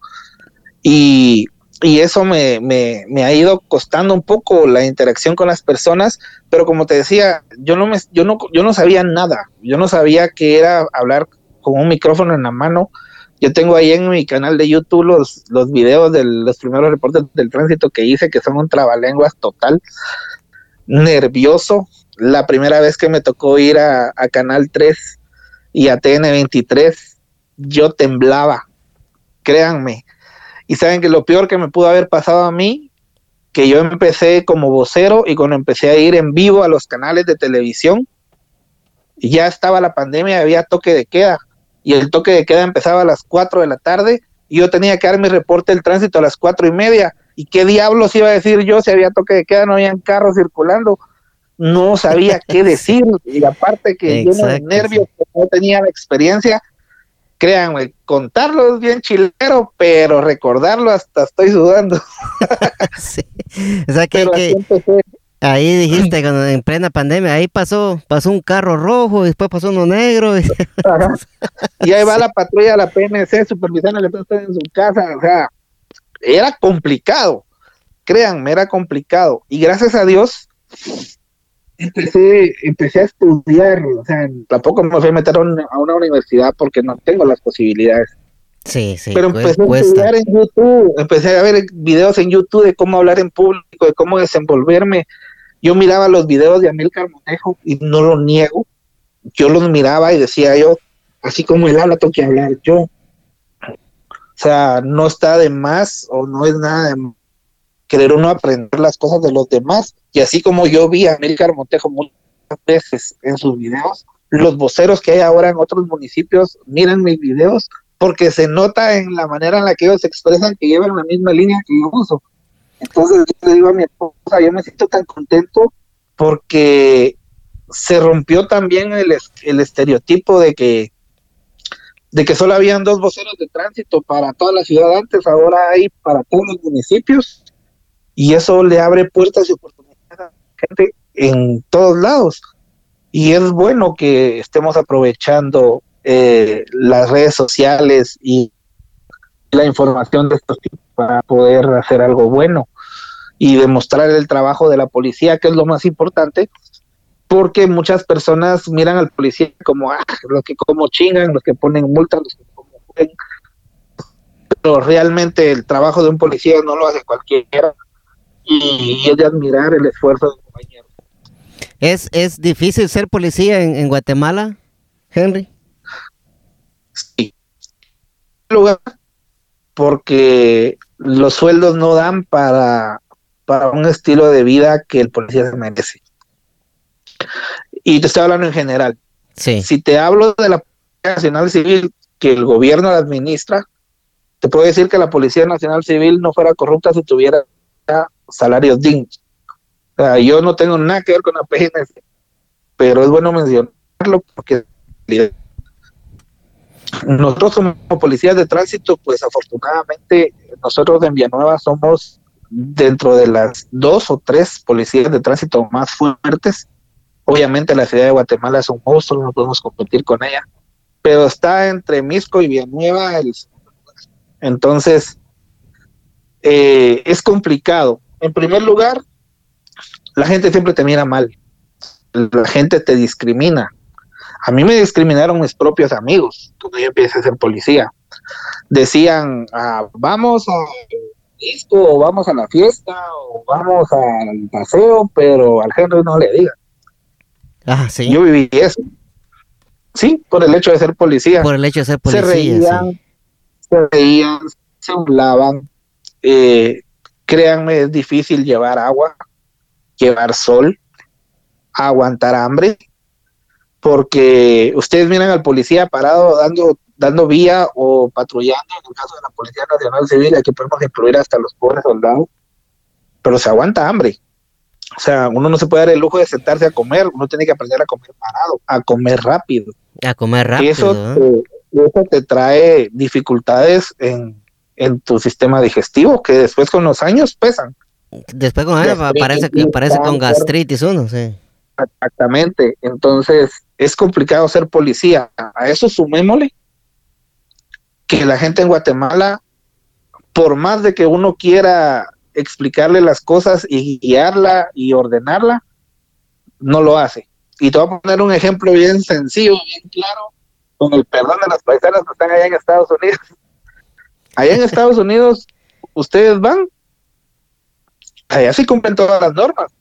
Y y eso me, me, ha ido costando un poco la interacción con las personas, pero como te decía, yo no, me, yo no, yo no sabía nada, yo no sabía que era hablar con un micrófono en la mano. Yo tengo ahí en mi canal de YouTube los, los videos de los primeros reportes del tránsito que hice, que son un trabalenguas total, nervioso. La primera vez que me tocó ir a, a Canal 3 y a TN23, yo temblaba, créanme y saben que lo peor que me pudo haber pasado a mí, que yo empecé como vocero y cuando empecé a ir en vivo a los canales de televisión, ya estaba la pandemia, había toque de queda y el toque de queda empezaba a las 4 de la tarde y yo tenía que dar mi reporte del tránsito a las cuatro y media. ¿Y qué diablos iba a decir yo si había toque de queda, no habían carros circulando? No sabía qué decir y aparte que yo de nervios, no tenía la experiencia, créanme, contarlo es bien chilero, pero recordarlo hasta estoy sudando. sí. O sea que, ahí dijiste en plena pandemia, ahí pasó, pasó un carro rojo, después pasó uno negro. Y, ahí va la patrulla, la PNC, supervisando que todos están en su casa, o sea, era complicado, créanme, era complicado. Y gracias a Dios, empecé, empecé a estudiar, o sea, tampoco me fui a meter a una, universidad porque no tengo las posibilidades. Sí, sí. Pero empecé a estudiar en YouTube, empecé a ver videos en YouTube de cómo hablar en público, de cómo desenvolverme. Yo miraba los videos de Amílcar Montejo y no lo niego. Yo los miraba y decía yo, así como él habla, tengo que hablar yo. O sea, no está de más o no es nada de querer uno aprender las cosas de los demás. Y así como yo vi a Amílcar Montejo muchas veces en sus videos, los voceros que hay ahora en otros municipios miran mis videos porque se nota en la manera en la que ellos expresan que llevan la misma línea que yo uso. Entonces yo le digo a mi esposa, yo me siento tan contento porque se rompió también el, el estereotipo de que de que solo habían dos voceros de tránsito para toda la ciudad antes, ahora hay para todos los municipios y eso le abre puertas y oportunidades a gente en todos lados. Y es bueno que estemos aprovechando eh, las redes sociales y la información de estos tipos para poder hacer algo bueno y demostrar el trabajo de la policía, que es lo más importante, porque muchas personas miran al policía como, ah, los que como chingan, los que ponen multas, los que como pero realmente el trabajo de un policía no lo hace cualquiera y, es de admirar el esfuerzo del compañero. ¿Es, ¿Es difícil ser policía en, Guatemala, Henry? Sí. Porque los sueldos no dan para, para un estilo de vida que el policía se merece. Y te estoy hablando en general. Sí. Si te hablo de la Policía Nacional Civil que el gobierno la administra, te puedo decir que la Policía Nacional Civil no fuera corrupta si tuviera salarios dignos. Yo no tengo nada que ver con la PNC, pero es bueno mencionarlo porque nosotros como policías de tránsito, pues afortunadamente nosotros en Villanueva somos dentro de las dos o tres policías de tránsito más fuertes. Obviamente la ciudad de Guatemala es un monstruo, no podemos competir con ella, pero está entre Misco y Villanueva. El, entonces, eh, es complicado. En primer lugar, la gente siempre te mira mal, la gente te discrimina. A mí me discriminaron mis propios amigos cuando yo empecé a ser policía. Decían, ah, vamos a disco, o vamos a la fiesta, o vamos al paseo, pero al Henry no le digan. Ah, sí. Yo viví eso. Sí, por el hecho de ser policía. Por el hecho de ser policía. Se reían, se reían, se burlaban. Eh, créanme, es difícil llevar agua, llevar sol, aguantar hambre, porque ustedes miran al policía parado dando dando vía o patrullando, en el caso de la Policía Nacional Civil, aquí podemos incluir hasta los pobres soldados, pero se aguanta hambre. O sea, uno no se puede dar el lujo de sentarse a comer, uno tiene que aprender a comer parado, a comer rápido. A comer rápido. Eso, te, eso te trae dificultades en, tu sistema digestivo que después con los años pesan. Después con años parece, parece con gastritis uno, sí. Exactamente. Entonces, es complicado ser policía. A eso sumémosle que la gente en Guatemala, por más de que uno quiera explicarle las cosas y guiarla y ordenarla, no lo hace. Y te voy a poner un ejemplo bien sencillo, bien claro, con el perdón de las paisanas que están allá en Estados Unidos. Allá en Estados Unidos, ustedes van, allá sí cumplen todas las normas.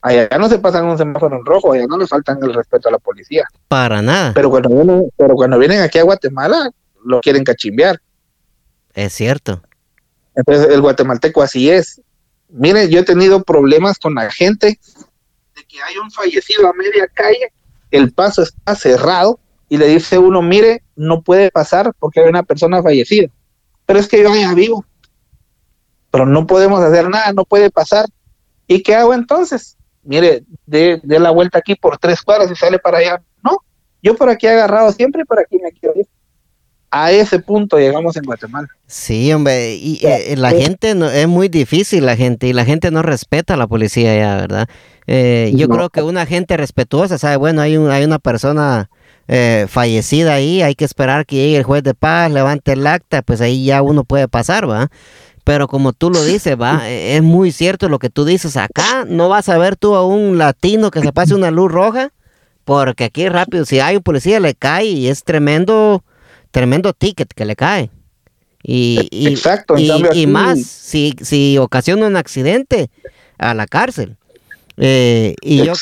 Allá no se pasan un semáforo en rojo, allá no le faltan el respeto a la policía. Para nada. Pero cuando vienen, pero cuando vienen aquí a Guatemala, lo quieren cachimbear. Es cierto. Entonces el guatemalteco así es. Mire, yo he tenido problemas con la gente de que hay un fallecido a media calle, el paso está cerrado y le dice uno, mire, no puede pasar porque hay una persona fallecida. Pero es que yo ya vivo. Pero no podemos hacer nada, no puede pasar. ¿Y qué hago entonces? Mire, de, de la vuelta aquí por tres cuadras y sale para allá. No, yo por aquí he agarrado siempre y por aquí me quiero ir a ese punto llegamos en Guatemala. Sí, hombre, y eh, la gente no, es muy difícil, la gente, y la gente no respeta a la policía ya, ¿verdad? Eh, yo creo que una gente respetuosa sabe, bueno, hay, un, hay una persona eh, fallecida ahí, hay que esperar que llegue el juez de paz, levante el acta, pues ahí ya uno puede pasar, ¿va? Pero como tú lo dices, va, es muy cierto lo que tú dices. Acá no vas a ver tú a un latino que se pase una luz roja, porque aquí rápido, si hay un policía le cae y es tremendo tremendo ticket que le cae. Y, y, Exacto, y, más si, si ocasiona un accidente a la cárcel. Eh, y, yo,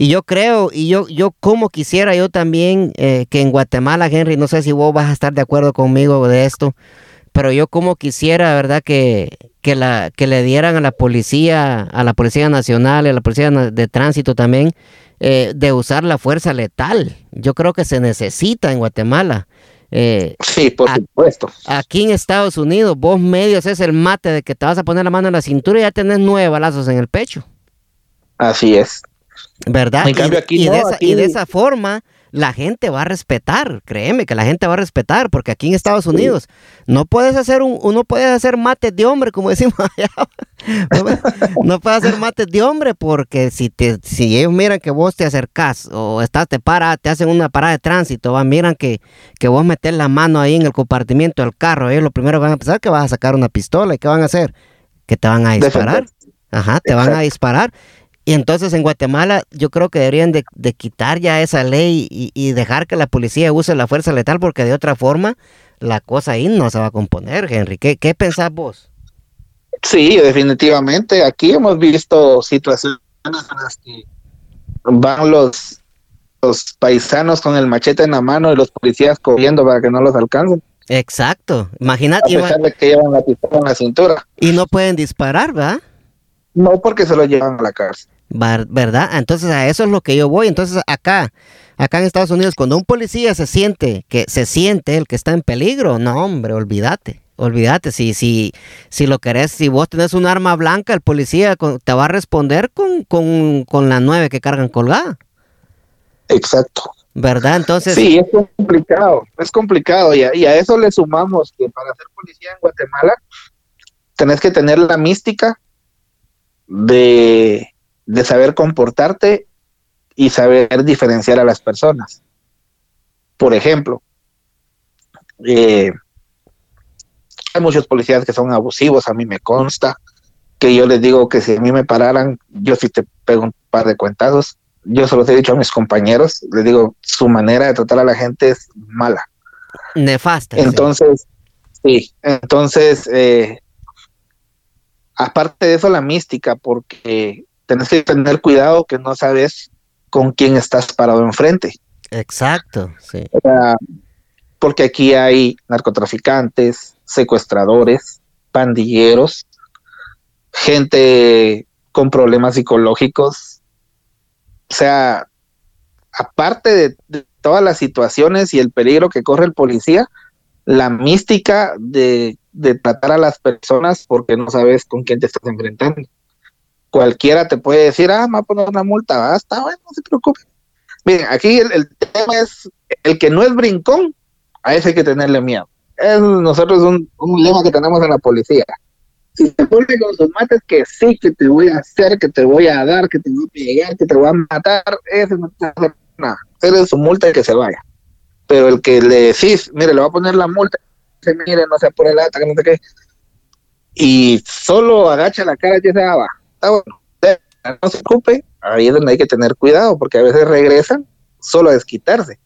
y yo creo, y yo, yo como quisiera yo también eh, que en Guatemala, Henry, no sé si vos vas a estar de acuerdo conmigo de esto, pero yo como quisiera, ¿verdad? Que, que, la, que le dieran a la policía, a la Policía Nacional a la Policía de Tránsito también, eh, de usar la fuerza letal. Yo creo que se necesita en Guatemala. Eh, sí, por supuesto. Aquí en Estados Unidos, vos medios es el mate de que te vas a poner la mano en la cintura y ya tenés nueve balazos en el pecho. Así es. ¿Verdad? y, de esa, y de esa forma la gente va a respetar, créeme que la gente va a respetar, porque aquí en Estados Unidos no puedes hacer un, uno puede hacer mates de hombre, como decimos allá. No, puedes hacer mates de hombre, porque si te, si ellos miran que vos te acercás o estás, te para, te hacen una parada de tránsito, van, miran que, que vos metes la mano ahí en el compartimiento del carro, ellos lo primero van a pensar que vas a sacar una pistola y qué van a hacer, que te van a disparar. Ajá, te van a disparar. Y entonces en Guatemala yo creo que deberían de, quitar ya esa ley y, dejar que la policía use la fuerza letal porque de otra forma la cosa ahí no se va a componer, Henry. ¿Qué, qué pensás vos? Sí, definitivamente. Aquí hemos visto situaciones en las que van los, los paisanos con el machete en la mano y los policías corriendo para que no los alcancen. Exacto. Imagínate. A pesar de que llevan la pistola en la cintura. Y no pueden disparar, ¿verdad? No, porque se lo llevan a la cárcel. ¿Verdad? Entonces a eso es lo que yo voy. Entonces acá, acá en Estados Unidos, cuando un policía se siente que se siente el que está en peligro, no hombre, olvídate. Olvídate, si, si, si lo querés, si vos tenés un arma blanca, el policía te va a responder con, con, la nueve que cargan colgada. Exacto. ¿Verdad? Entonces. Sí, es complicado, es complicado. Y a, y a eso le sumamos que para ser policía en Guatemala tenés que tener la mística de, saber comportarte y saber diferenciar a las personas. Por ejemplo, eh, hay muchos policías que son abusivos, a mí me consta, que yo les digo que si a mí me pararan, yo sí te pego un par de cuentazos. Yo se los he dicho a mis compañeros, les digo, su manera de tratar a la gente es mala. Nefasta. Entonces, sí, entonces, eh, aparte de eso, la mística, porque tenés que tener cuidado que no sabes con quién estás parado enfrente. Exacto, sí. porque aquí hay narcotraficantes, secuestradores, pandilleros, gente con problemas psicológicos. O sea, aparte de, todas las situaciones y el peligro que corre el policía, la mística de, tratar a las personas porque no sabes con quién te estás enfrentando. Cualquiera te puede decir, ah, me va a poner una multa, basta, bueno, no se preocupe. Miren, aquí el, tema es, el que no es brincón, a ese hay que tenerle miedo. Es nosotros un, un lema que tenemos en la policía si te pone con sus mates que sí, que te voy a hacer, que te voy a dar, que te voy a pegar, que te voy a matar, ese no te hace nada. Eres su multa y que se vaya. Pero el que le decís, mire, le va a poner la multa, se mire, no se por el ata, que no sé qué, y solo agacha la cara y se va. Está bueno, no se ocupe, ahí es donde hay que tener cuidado, porque a veces regresan solo a desquitarse.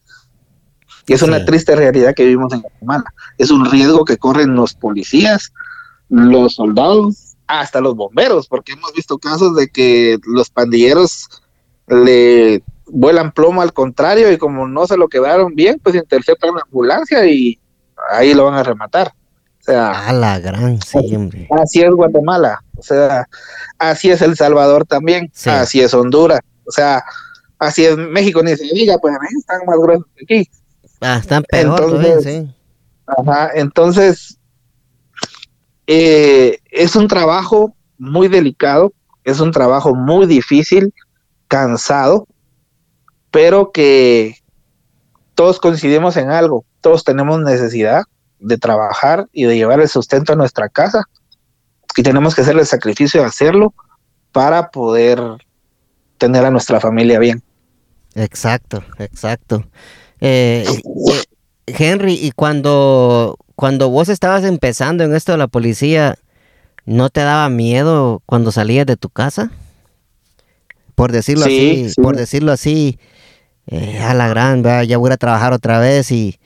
Y es una triste realidad que vivimos en Guatemala. Es un riesgo que corren los policías, los soldados, hasta los bomberos, porque hemos visto casos de que los pandilleros le vuelan plomo al contrario y como no se lo quedaron bien, pues interceptan la ambulancia y ahí lo van a rematar. O sea, a la gran, Así es Guatemala, o sea, así es El Salvador también, así es Honduras, o sea, así es México, ni se diga, pues ahí están más gruesos que aquí. Ah, están peor, entonces, sí. Ajá, entonces eh, es un trabajo muy delicado, es un trabajo muy difícil, cansado, pero que todos coincidimos en algo, todos tenemos necesidad de trabajar y de llevar el sustento a nuestra casa y tenemos que hacer el sacrificio de hacerlo para poder tener a nuestra familia bien. Exacto, exacto. Eh, eh, Henry, y cuando cuando vos estabas empezando en esto de la policía, ¿no te daba miedo cuando salías de tu casa? Por decirlo así, por decirlo así, eh, a la gran, ya voy a trabajar otra vez y,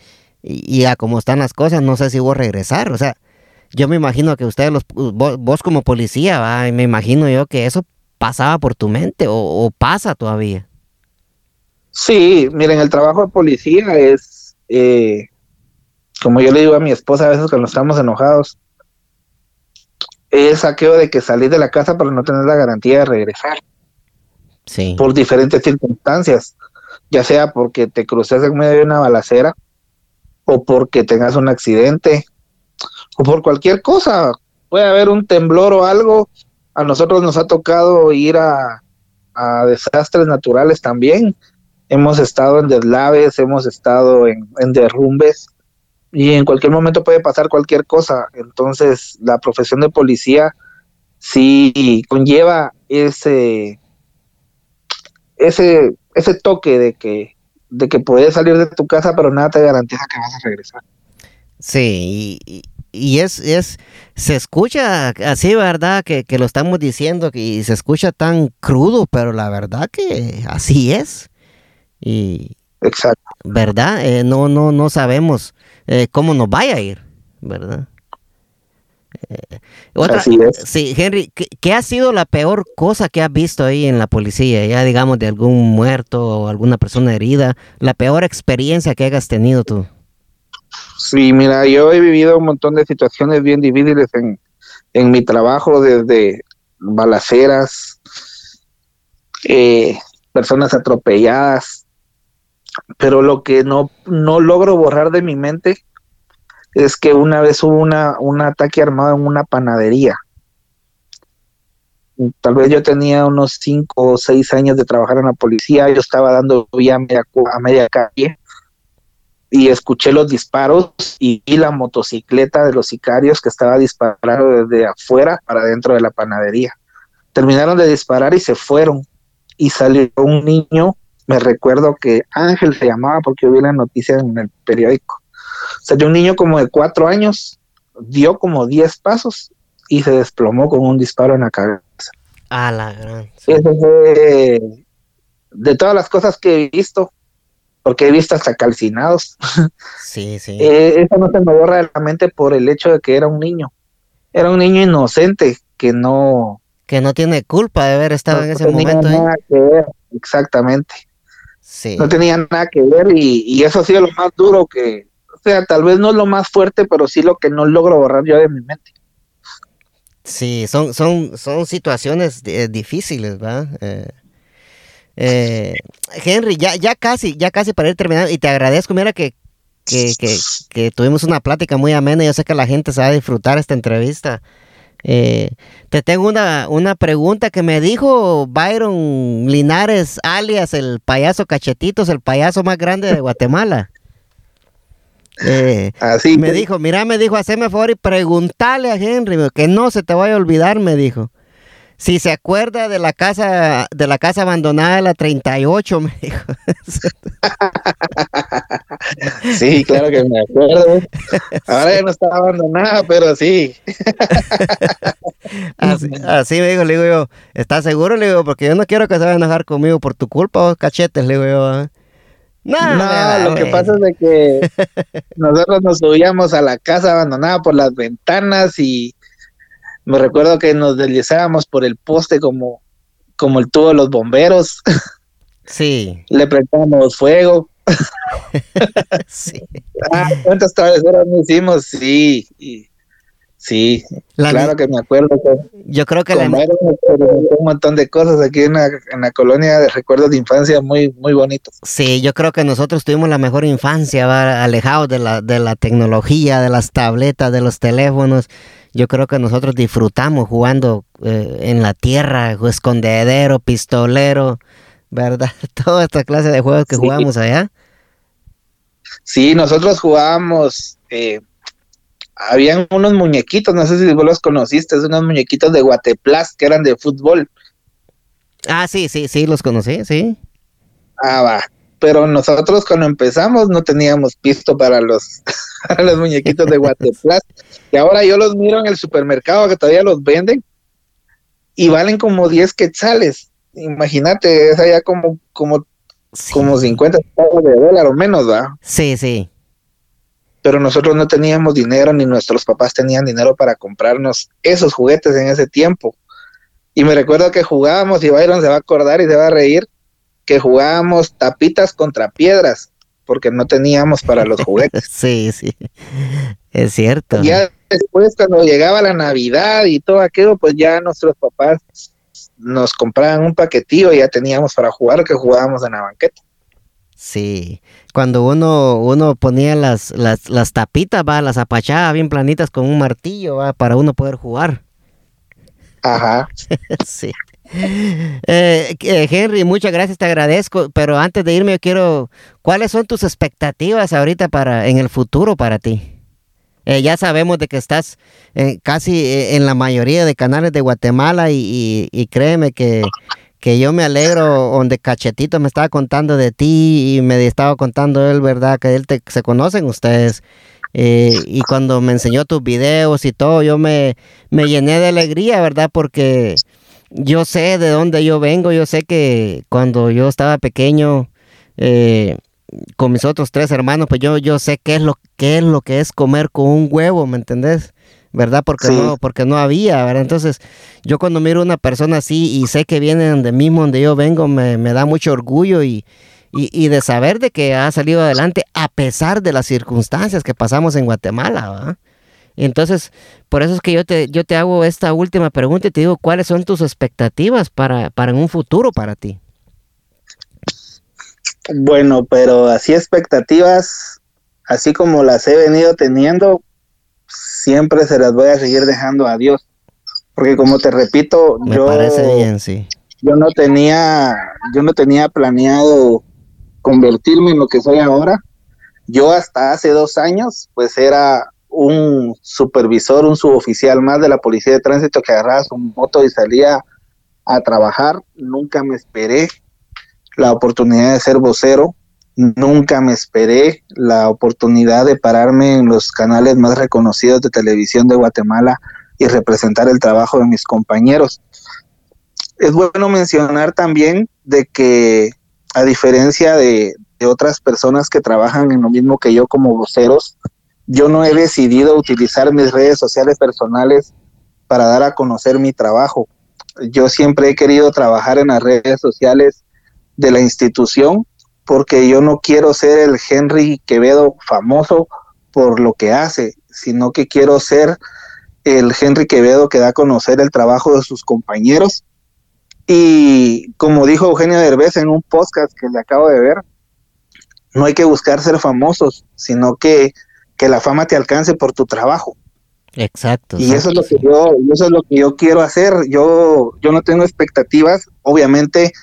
y, a cómo están las cosas, no sé si voy a regresar. O sea, yo me imagino que ustedes, los, vos, como policía, ¿va? me imagino yo que eso pasaba por tu mente o, pasa todavía. Sí, miren, el trabajo de policía es eh, como yo le digo a mi esposa a veces cuando estamos enojados, es saqueo de que salís de la casa para no tener la garantía de regresar. Sí. Por diferentes circunstancias, ya sea porque te cruces en medio de una balacera, o porque tengas un accidente, o por cualquier cosa. Puede haber un temblor o algo. A nosotros nos ha tocado ir a, desastres naturales también. Hemos estado en deslaves, hemos estado en, en derrumbes y en cualquier momento puede pasar cualquier cosa. Entonces, la profesión de policía sí conlleva ese ese ese toque de que de que puedes salir de tu casa, pero nada te garantiza que vas a regresar. Sí, y, es, es, se escucha así, ¿verdad? Que, que, lo estamos diciendo y se escucha tan crudo, pero la verdad que así es. Y, Exacto. ¿Verdad? Eh, no, no, no sabemos eh, cómo nos vaya a ir, ¿verdad? Eh, otra, Así es. Sí, Henry, ¿qué, ha sido la peor cosa que has visto ahí en la policía? Ya digamos de algún muerto o alguna persona herida, la peor experiencia que hayas tenido tú. Sí, mira, yo he vivido un montón de situaciones bien difíciles en, en mi trabajo, desde balaceras, personas atropelladas, pero lo que no, no logro borrar de mi mente es que una vez hubo un ataque armado en una panadería. Tal vez yo tenía unos cinco o seis años de trabajar en la policía, yo estaba dando vía a media, a media calle y escuché los disparos y vi la motocicleta de los sicarios que estaba disparando desde afuera para dentro de la panadería. Terminaron de disparar y se fueron y salió un niño me recuerdo que Ángel se llamaba porque yo vi la noticia en el periódico. O sea, un niño como de cuatro años dio como diez pasos y se desplomó con un disparo en la cabeza. Ah, la gran. Eso fue de todas las cosas que he visto, porque he visto hasta calcinados. Sí, sí. Eh, eso no se me borra de la mente por el hecho de que era un niño. Era un niño inocente que no. Que no tiene culpa de haber estado en ese tenía momento. Nada ¿eh? que ver, exactamente. Sí. No tenía nada que ver y, y eso ha sido lo más duro que. Sea, tal vez no lo más fuerte, pero sí lo que no logro borrar yo de mi mente. Sí, son, son, son situaciones eh, difíciles, ¿verdad? Eh, eh, Henry, ya, ya casi, ya casi para ir terminando, y te agradezco, mira que, que, que, que tuvimos una plática muy amena, yo sé que la gente se va a disfrutar esta entrevista. Eh, te tengo una, una pregunta que me dijo Byron Linares, alias el payaso Cachetitos, el payaso más grande de Guatemala. Eh, Así me que- dijo, mira, me dijo, haceme favor y preguntale a Henry, que no se te vaya a olvidar, me dijo. Si se acuerda de la casa, de la casa abandonada de la 38, me dijo. Sí, claro que me acuerdo. Ahora ya no está abandonada, pero sí. Así, así me dijo, le digo yo, ¿estás seguro? Le digo, porque yo no quiero que se vaya a enojar conmigo por tu culpa, vos cachetes, le digo yo. ¿ah? No, No, lo que pasa es de que nosotros nos subíamos a la casa abandonada por las ventanas y me recuerdo que nos deslizábamos por el poste como, como el tubo de los bomberos, Sí, le prendábamos fuego. sí. Ah, ¿Cuántas travesuras no hicimos? Sí, y- sí, La claro que me acuerdo. Que yo creo que la, un montón de cosas aquí en la, en la colonia de recuerdos de infancia muy, muy bonitos. Sí, yo creo que nosotros tuvimos la mejor infancia, ¿va? alejados de la, de la tecnología, de las tabletas, de los teléfonos. Yo creo que nosotros disfrutamos jugando eh, en la tierra, escondedero, pistolero, ¿verdad? Toda esta clase de juegos que Sí. jugamos allá. Sí, nosotros jugábamos, eh, habían unos muñequitos, no sé si vos los conociste, unos muñequitos de Guateplast que eran de fútbol. Ah, sí, sí, sí, los conocí, sí. Ah, va. Pero nosotros cuando empezamos no teníamos pisto para los, para los muñequitos de Guateplast. Y ahora yo los miro en el supermercado que todavía los venden y valen como 10 quetzales. Imagínate, es allá como, como, Sí, como 50 centavos de dólar o menos, ¿va? sí, sí. Pero nosotros no teníamos dinero ni nuestros papás tenían dinero para comprarnos esos juguetes en ese tiempo. Y me recuerdo que jugábamos, y Byron se va a acordar y se va a reír, que jugábamos tapitas contra piedras, porque no teníamos para los juguetes. Sí, sí. Es cierto. ya después, cuando llegaba la Navidad y todo aquello, pues ya nuestros papás nos compraban un paquetillo y ya teníamos para jugar, que jugábamos en la banqueta. Sí, cuando uno, uno ponía las, las, las tapitas, va, las apachaba bien planitas con un martillo, va, para uno poder jugar. Ajá. sí. Eh, eh, Henry, muchas gracias, te agradezco, pero antes de irme yo quiero, ¿cuáles son tus expectativas ahorita para, en el futuro para ti? Eh, ya sabemos de que estás eh, casi en la mayoría de canales de Guatemala y, y- y créeme que, que yo me alegro donde Cachetito me estaba contando de ti y me estaba contando él, ¿verdad? Que él te, se conocen ustedes. Eh, y cuando me enseñó tus videos y todo, yo me, me llené de alegría, ¿verdad? Porque yo sé de dónde yo vengo, yo sé que cuando yo estaba pequeño, eh, con mis otros tres hermanos, pues yo, yo sé qué es lo qué es lo que es comer con un huevo, ¿me entendés? ¿Verdad? Porque Sí. no, porque no había, ¿verdad? Entonces, yo cuando miro una persona así y sé que viene de mismo donde yo vengo, me, me da mucho orgullo y, y, y de saber de que ha salido adelante a pesar de las circunstancias que pasamos en Guatemala, ¿verdad? Entonces, por eso es que yo te, yo te hago esta última pregunta y te digo, ¿cuáles son tus expectativas para, para un futuro para ti? Bueno, pero así expectativas, así como las he venido teniendo, siempre se las voy a seguir dejando a Dios. Porque como te repito, Me yo, parece bien, sí. yo no tenía, yo no tenía planeado convertirme en lo que soy ahora. Yo hasta hace dos años, pues era un supervisor, un suboficial más de la policía de tránsito que agarraba su moto y salía a trabajar. Nunca me esperé la oportunidad de ser vocero, nunca me esperé la oportunidad de pararme en los canales más reconocidos de televisión de Guatemala y representar el trabajo de mis compañeros. Es bueno mencionar también de que a diferencia de, otras personas que trabajan en lo mismo que yo como voceros, yo no he decidido utilizar mis redes sociales personales para dar a conocer mi trabajo. Yo siempre he querido trabajar en las redes sociales de la institución porque yo no quiero ser el Henry Quevedo famoso por lo que hace, sino que quiero ser el Henry Quevedo que da a conocer el trabajo de sus compañeros. Y como dijo Eugenio Derbez en un podcast que le acabo de ver, no hay que buscar ser famosos, sino que, que la fama te alcance por tu trabajo. Exacto. Y eso es lo que yo, eso es lo que yo quiero hacer. Yo, yo no tengo expectativas. Obviamente,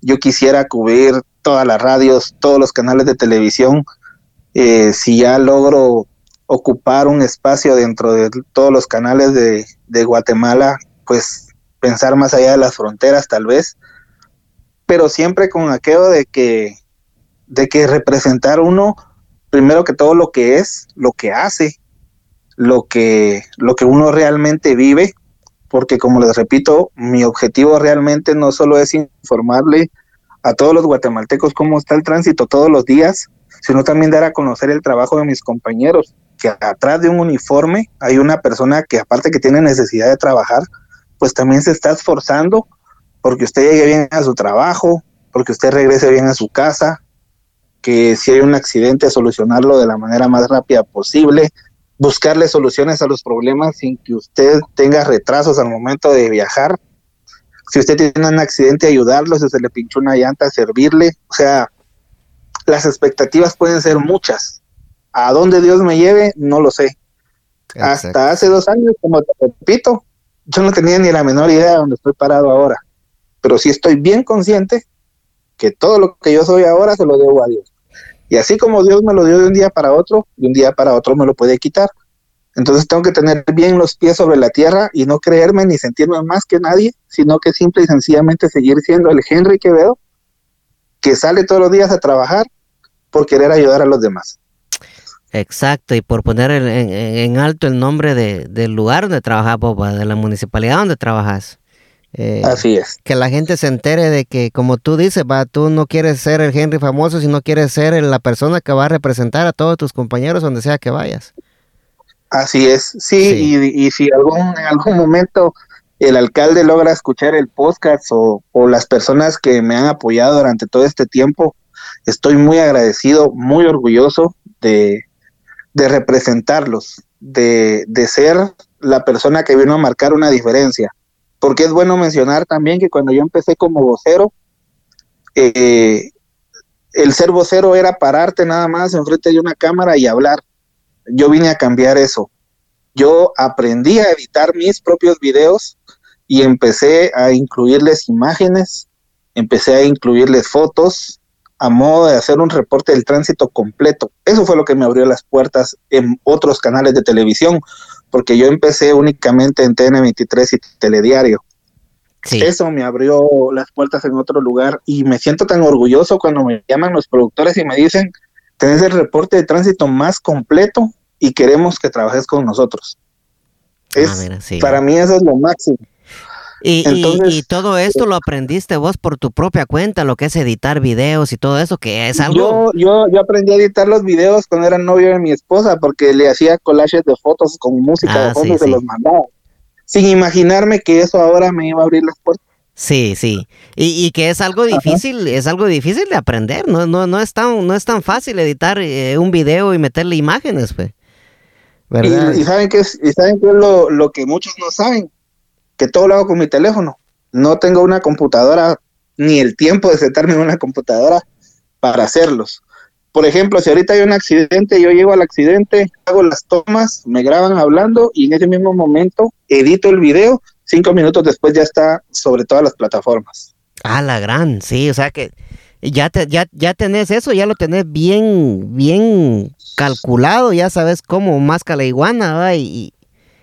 yo quisiera cubrir todas las radios, todos los canales de televisión. Eh, si ya logro ocupar un espacio dentro de todos los canales de, de Guatemala, pues pensar más allá de las fronteras tal vez, pero siempre con aquello de que, de que representar uno, primero que todo lo que es, lo que hace, lo que, lo que uno realmente vive, porque como les repito, mi objetivo realmente no solo es informarle a todos los guatemaltecos cómo está el tránsito todos los días, sino también dar a conocer el trabajo de mis compañeros, que atrás de un uniforme hay una persona que aparte que tiene necesidad de trabajar, pues también se está esforzando porque usted llegue bien a su trabajo, porque usted regrese bien a su casa, que si hay un accidente solucionarlo de la manera más rápida posible, buscarle soluciones a los problemas sin que usted tenga retrasos al momento de viajar si usted tiene un accidente, ayudarlo, si se le pinchó una llanta, servirle. O sea, las expectativas pueden ser muchas. A dónde Dios me lleve, no lo sé. Hasta hace dos años, como te repito, yo no tenía ni la menor idea de dónde estoy parado ahora. Pero sí estoy bien consciente que todo lo que yo soy ahora se lo debo a Dios. Y así como Dios me lo dio de un día para otro, de un día para otro me lo puede quitar. Entonces tengo que tener bien los pies sobre la tierra y no creerme ni sentirme más que nadie, sino que simple y sencillamente seguir siendo el Henry que veo, que sale todos los días a trabajar por querer ayudar a los demás. Exacto, y por poner en, alto el nombre del lugar donde trabajas, Boba, de la municipalidad donde trabajas. Eh, Así es. Que la gente se entere de que, como tú dices, va, tú no quieres ser el Henry famoso, sino quieres ser la persona que va a representar a todos tus compañeros donde sea que vayas. Así es, sí, Y, si algún, en algún momento el alcalde logra escuchar el podcast o, las personas que me han apoyado durante todo este tiempo, estoy muy agradecido, muy orgulloso de, representarlos, de, ser la persona que vino a marcar una diferencia. Porque es bueno mencionar también que cuando yo empecé como vocero, eh, el ser vocero era pararte nada más enfrente de una cámara y hablar yo vine a cambiar eso. Yo aprendí a editar mis propios videos y empecé a incluirles imágenes, empecé a incluirles fotos a modo de hacer un reporte del tránsito completo. Eso fue lo que me abrió las puertas en otros canales de televisión, porque yo empecé únicamente en TN23 y Telediario. Eso me abrió las puertas en otro lugar y me siento tan orgulloso cuando me llaman los productores y me dicen, tenés el reporte de tránsito más completo y queremos que trabajes con nosotros. Ah, es, Para mí eso es lo máximo. Y, todo esto lo aprendiste vos por tu propia cuenta, lo que es editar videos y todo eso, que es algo... Yo, yo, yo aprendí a editar los videos cuando era novio de mi esposa, porque le hacía collages de fotos con música de ah, fondo y se los mandaba. Sin imaginarme que eso ahora me iba a abrir las puertas. Sí, sí. Y, y que es algo difícil, es algo difícil de aprender, no, no, no, es, tan, no es tan fácil editar eh, un video y meterle imágenes, pues. ¿verdad? Y, saben que es, y saben que es lo, lo, que muchos no saben, que todo lo hago con mi teléfono. No tengo una computadora ni el tiempo de sentarme en una computadora para hacerlos. Por ejemplo, si ahorita hay un accidente, yo llego al accidente, hago las tomas, me graban hablando y en ese mismo momento edito el video cinco minutos después ya está sobre todas las plataformas. Ah, la gran, sí, o sea que ya, te, ya, ya tenés eso, ya lo tenés bien, bien calculado, ya sabes cómo masca la iguana, y,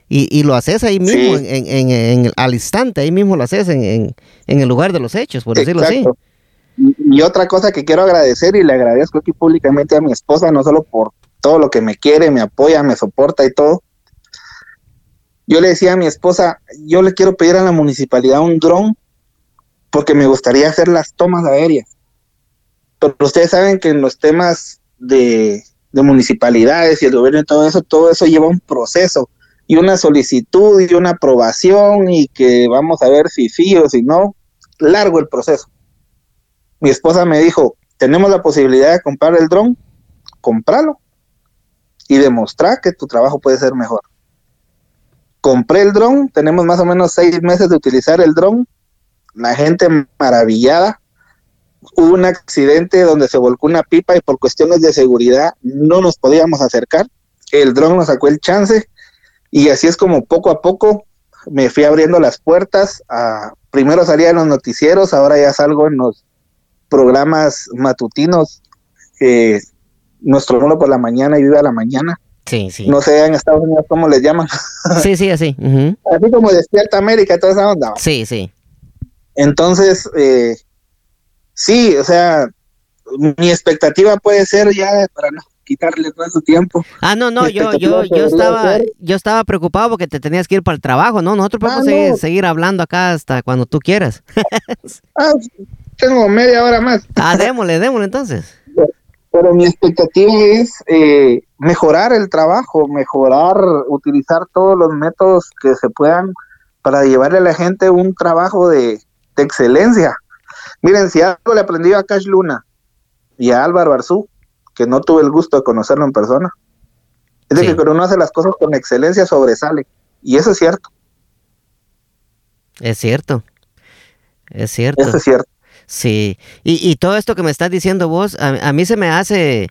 y, lo haces ahí mismo, en, en, al instante, ahí mismo lo haces en, el lugar de los hechos, por decirlo así. Y, otra cosa que quiero agradecer y le agradezco aquí públicamente a mi esposa, no solo por todo lo que me quiere, me apoya, me soporta y todo. Yo le decía a mi esposa, yo le quiero pedir a la municipalidad un dron porque me gustaría hacer las tomas aéreas. Pero ustedes saben que en los temas de, de municipalidades y el gobierno y todo eso, todo eso lleva un proceso y una solicitud y una aprobación y que vamos a ver si sí o si no. Largo el proceso mi esposa me dijo, tenemos la posibilidad de comprar el dron, cómpralo y demostrar que tu trabajo puede ser mejor. Compré el dron, tenemos más o menos seis meses de utilizar el dron, la gente maravillada. Hubo un accidente donde se volcó una pipa y por cuestiones de seguridad no nos podíamos acercar. El dron nos sacó el chance y así es como poco a poco me fui abriendo las puertas. A, primero salía en los noticieros, ahora ya salgo en los programas matutinos, nuestro mundo por la mañana y viva la mañana. Sí, sí. No sé en Estados Unidos cómo les llaman. Sí, sí, así. Así como Despierta América, toda esa onda. Sí, sí. Entonces, eh, sí, o sea, mi expectativa puede ser ya para no quitarle todo su tiempo. Ah, no, no, yo, yo, yo estaba, yo estaba preocupado porque te tenías que ir para el trabajo, ¿no? Nosotros podemos ah, seguir, hablando acá hasta cuando tú quieras. ah, tengo media hora más. Ah, démosle, démosle entonces. Pero mi expectativa es eh, mejorar el trabajo, mejorar, utilizar todos los métodos que se puedan para llevarle a la gente un trabajo de, excelencia. Miren, si algo le aprendí a Cash Luna y a Álvaro Arzú, que no tuve el gusto de conocerlo en persona, es de que cuando uno hace las cosas con excelencia sobresale. Y eso es cierto. Es cierto. Es cierto. Eso es cierto. Sí, y, y todo esto que me estás diciendo vos, a, mí se me hace,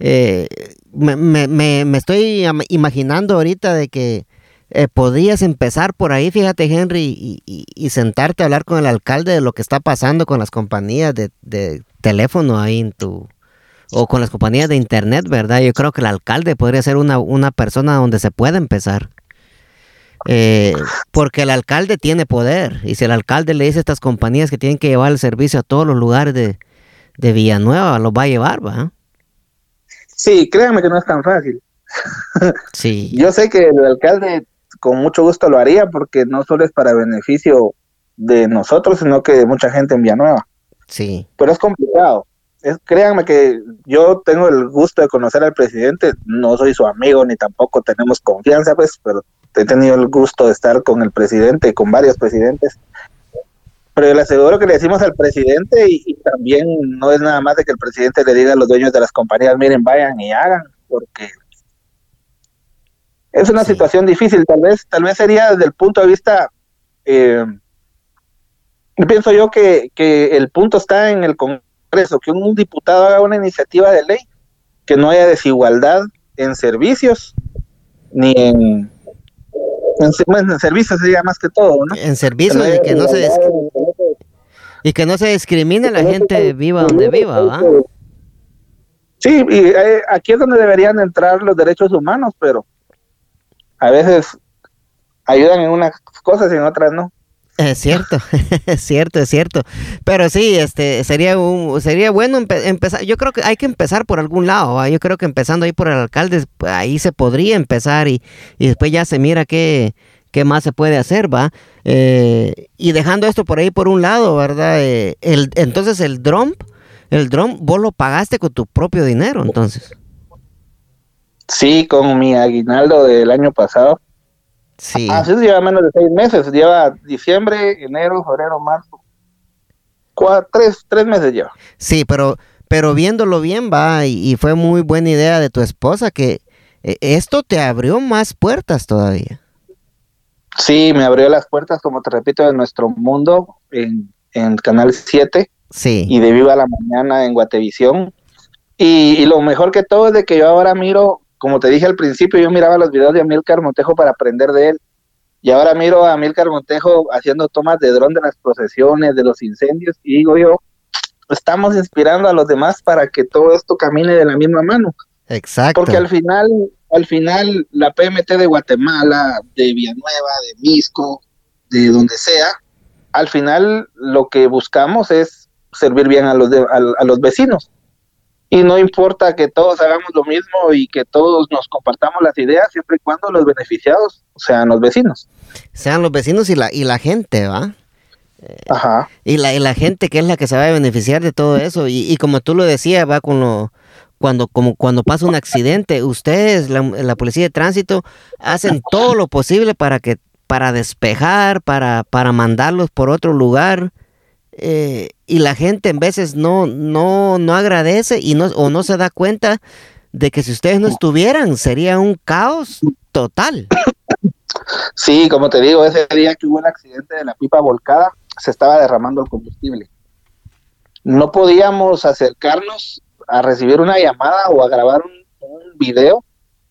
eh, me, me, me, estoy imaginando ahorita de que eh, podrías empezar por ahí, fíjate Henry, y, y, sentarte a hablar con el alcalde de lo que está pasando con las compañías de, de teléfono ahí en tu, o con las compañías de internet, ¿verdad? Yo creo que el alcalde podría ser una, una persona donde se pueda empezar. Eh, porque el alcalde tiene poder y si el alcalde le dice a estas compañías que tienen que llevar el servicio a todos los lugares de, Villanueva, los va a llevar, ¿va? Sí, créanme que no es tan fácil. Sí. Yo sé que el alcalde con mucho gusto lo haría porque no solo es para beneficio de nosotros, sino que de mucha gente en Villanueva. Sí. Pero es complicado. Es, créanme que yo tengo el gusto de conocer al presidente, no soy su amigo ni tampoco tenemos confianza, pues, pero he tenido el gusto de estar con el presidente, con varios presidentes, pero le aseguro que le decimos al presidente y, también no es nada más de que el presidente le diga a los dueños de las compañías, miren, vayan y hagan, porque es una situación difícil, tal vez, tal vez sería desde el punto de vista, eh, pienso yo que, que el punto está en el Congreso, que un diputado haga una iniciativa de ley, que no haya desigualdad en servicios, ni en en, servicios sería más que todo, ¿no? En servicios y que no se y que no se discrimine la gente viva donde viva, ¿va? Sí, y eh, aquí es donde deberían entrar los derechos humanos, pero a veces ayudan en unas cosas y en otras no. Es cierto, es cierto, es cierto. Pero sí, este sería un, sería bueno empezar. Yo creo que hay que empezar por algún lado. Yo creo que empezando ahí por el alcalde, ahí se podría empezar y, y después ya se mira qué, qué más se puede hacer, va. Eh, y dejando esto por ahí por un lado, ¿verdad? Eh, el, entonces el dron, el dron, vos lo pagaste con tu propio dinero, entonces. Sí, con mi aguinaldo del año pasado. Sí. Así lleva menos de seis meses, lleva diciembre, enero, febrero, marzo. Cuatro, tres, tres meses lleva. Sí, pero, pero viéndolo bien, va, y, fue muy buena idea de tu esposa que eh, esto te abrió más puertas todavía. Sí, me abrió las puertas, como te repito, de nuestro mundo en, en Canal 7. Sí. Y de Viva la Mañana en Guatevisión. Y, y, lo mejor que todo es de que yo ahora miro como te dije al principio, yo miraba los videos de Amilcar Montejo para aprender de él. Y ahora miro a Amilcar Montejo haciendo tomas de dron de las procesiones, de los incendios, y digo yo, estamos inspirando a los demás para que todo esto camine de la misma mano. Exacto. Porque al final, al final, la PMT de Guatemala, de Villanueva, de Misco, de donde sea, al final lo que buscamos es servir bien a los, a los vecinos y no importa que todos hagamos lo mismo y que todos nos compartamos las ideas siempre y cuando los beneficiados sean los vecinos. Sean los vecinos y la, y la gente, ¿va? Ajá. Y la, y la gente que es la que se va a beneficiar de todo eso. Y, como tú lo decías, va con lo, cuando, como cuando pasa un accidente, ustedes, la, la, policía de tránsito, hacen todo lo posible para que, para despejar, para, para mandarlos por otro lugar. Eh, y la gente en veces no, no, no agradece y no, o no se da cuenta de que si ustedes no estuvieran sería un caos total. Sí, como te digo, ese día que hubo el accidente de la pipa volcada, se estaba derramando el combustible. No podíamos acercarnos a recibir una llamada o a grabar un, un video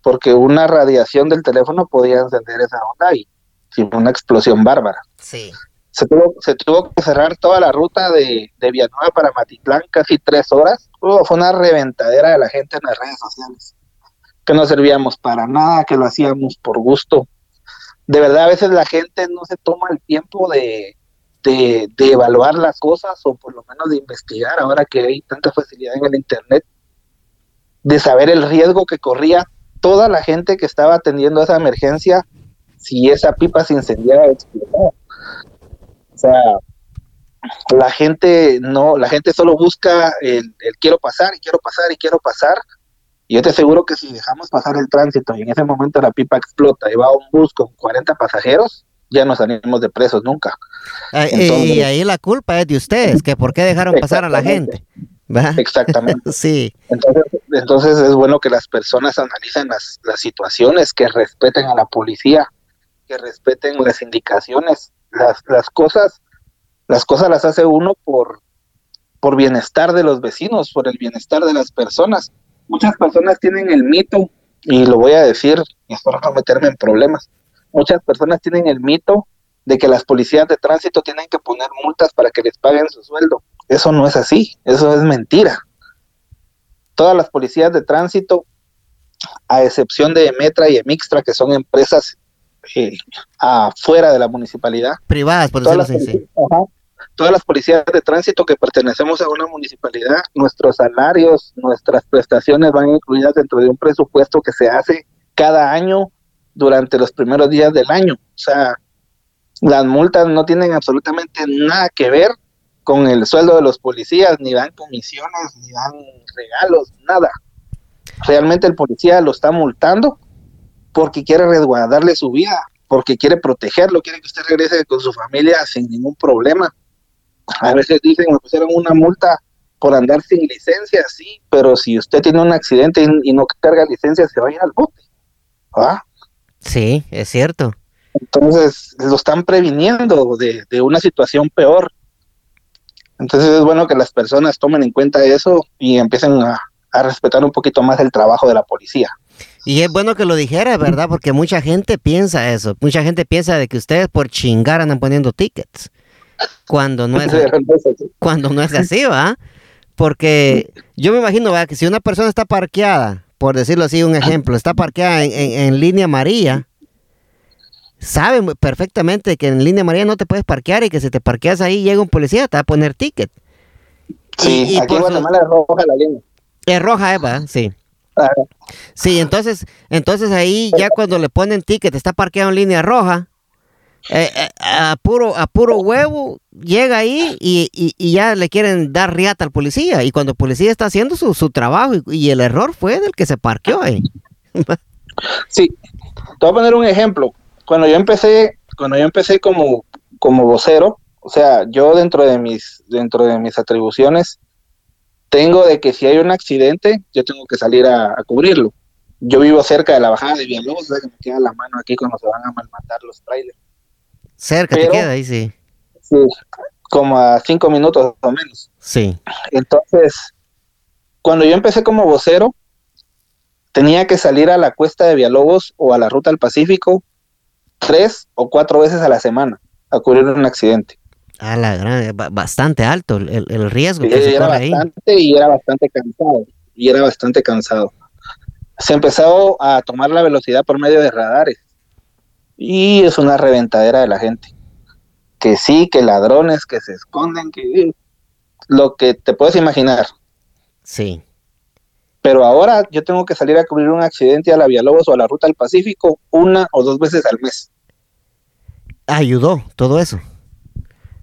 porque una radiación del teléfono podía encender esa onda y sin una explosión bárbara. Sí se tuvo, se tuvo que cerrar toda la ruta de, de Villanueva para Matitlán, casi tres horas. fue una reventadera de la gente en las redes sociales, que no servíamos para nada, que lo hacíamos por gusto. De verdad, a veces la gente no se toma el tiempo de, de, de evaluar las cosas o por lo menos de investigar, ahora que hay tanta facilidad en el Internet, de saber el riesgo que corría toda la gente que estaba atendiendo esa emergencia si esa pipa se incendiara explotaba sea, la gente no, la gente solo busca el, quiero pasar y quiero pasar y quiero pasar. Y yo te aseguro que si dejamos pasar el tránsito y en ese momento la pipa explota y va a un bus con 40 pasajeros, ya no salimos de presos nunca. Ah, y ahí la culpa es de ustedes, que por qué dejaron pasar a la gente. Exactamente. sí. Entonces, entonces es bueno que las personas analicen las, las situaciones, que respeten a la policía, que respeten las indicaciones las, las cosas, las cosas las hace uno por, por bienestar de los vecinos, por el bienestar de las personas. Muchas personas tienen el mito, y lo voy a decir, y espero no meterme en problemas, muchas personas tienen el mito de que las policías de tránsito tienen que poner multas para que les paguen su sueldo. Eso no es así, eso es mentira. Todas las policías de tránsito, a excepción de Metra y Emixtra, que son empresas eh, afuera de la municipalidad. Privadas, por decirlo las, todas las policías de tránsito que pertenecemos a una municipalidad, nuestros salarios, nuestras prestaciones van incluidas dentro de un presupuesto que se hace cada año durante los primeros días del año. O sea, las multas no tienen absolutamente nada que ver con el sueldo de los policías, ni dan comisiones, ni dan regalos, nada. Realmente el policía lo está multando porque quiere resguardarle su vida, porque quiere protegerlo, quiere que usted regrese con su familia sin ningún problema. A veces dicen, me pusieron una multa por andar sin licencia, sí, pero si usted tiene un accidente y, no carga licencia, se va a ir al bote. ¿Ah? Sí, es cierto. Entonces, lo están previniendo de, de una situación peor. Entonces es bueno que las personas tomen en cuenta eso y empiecen a, a respetar un poquito más el trabajo de la policía. Y es bueno que lo dijera, ¿verdad? Porque mucha gente piensa eso. Mucha gente piensa de que ustedes por chingar andan poniendo tickets. Cuando no es, cuando no es así, ¿va? Porque yo me imagino, ¿verdad? Que si una persona está parqueada, por decirlo así, un ejemplo, está parqueada en, línea María, sabe perfectamente que en línea María no te puedes parquear y que si te parqueas ahí llega un policía, te va a poner ticket. Sí, aquí en Guatemala es roja la línea. Es roja, Eva, sí. Sí, entonces, entonces ahí ya cuando le ponen ticket, está parqueado en línea roja, eh, eh, a, puro, a puro huevo llega ahí y, ya le quieren dar riata al policía. Y cuando el policía está haciendo su, su trabajo y, el error fue del que se parqueó ahí. sí, te voy a poner un ejemplo. Cuando yo empecé, cuando yo empecé como, como vocero, o sea, yo dentro de mis, dentro de mis atribuciones, tengo de que si hay un accidente, yo tengo que salir a, cubrirlo. Yo vivo cerca de la bajada de Villalobos, o sea que me queda la mano aquí cuando se van a malmatar los trailers. Cerca te queda ahí, sí. Sí, como a cinco minutos o menos. Sí. Entonces, cuando yo empecé como vocero, tenía que salir a la cuesta de Villalobos o a la ruta del Pacífico tres o cuatro veces a la semana a cubrir un accidente. Ah, la gran, bastante alto el, riesgo que se era bastante y era bastante cansado. Y era bastante cansado. Se empezó a tomar la velocidad por medio de radares. Y es una reventadera de la gente. Que sí, que ladrones, que se esconden, que lo que te puedes imaginar. Sí. Pero ahora yo tengo que salir a cubrir un accidente a la Villalobos o a la Ruta del Pacífico una o dos veces al mes. Ayudó todo eso.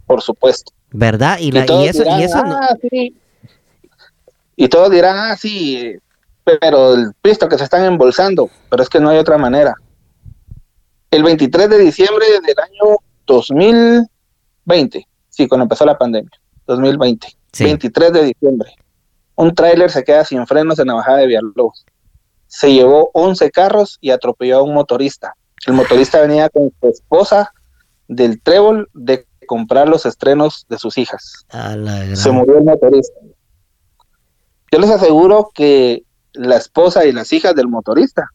Por supuesto. ¿Verdad? Y, la, y, eso, y eso no... ah, sí. Y todos dirán, ah, sí, pero el pisto que se están embolsando, pero es que no hay otra manera. El 23 de diciembre del año 2020, sí, cuando empezó la pandemia, 2020, Sí. 23 de diciembre, un tráiler se queda sin frenos en la bajada de Villalobos. Se llevó 11 carros y atropelló a un motorista. El motorista venía con su esposa del trébol de comprar los estrenos de sus hijas. A la gran- Se murió el motorista. Yo les aseguro que la esposa y las hijas del motorista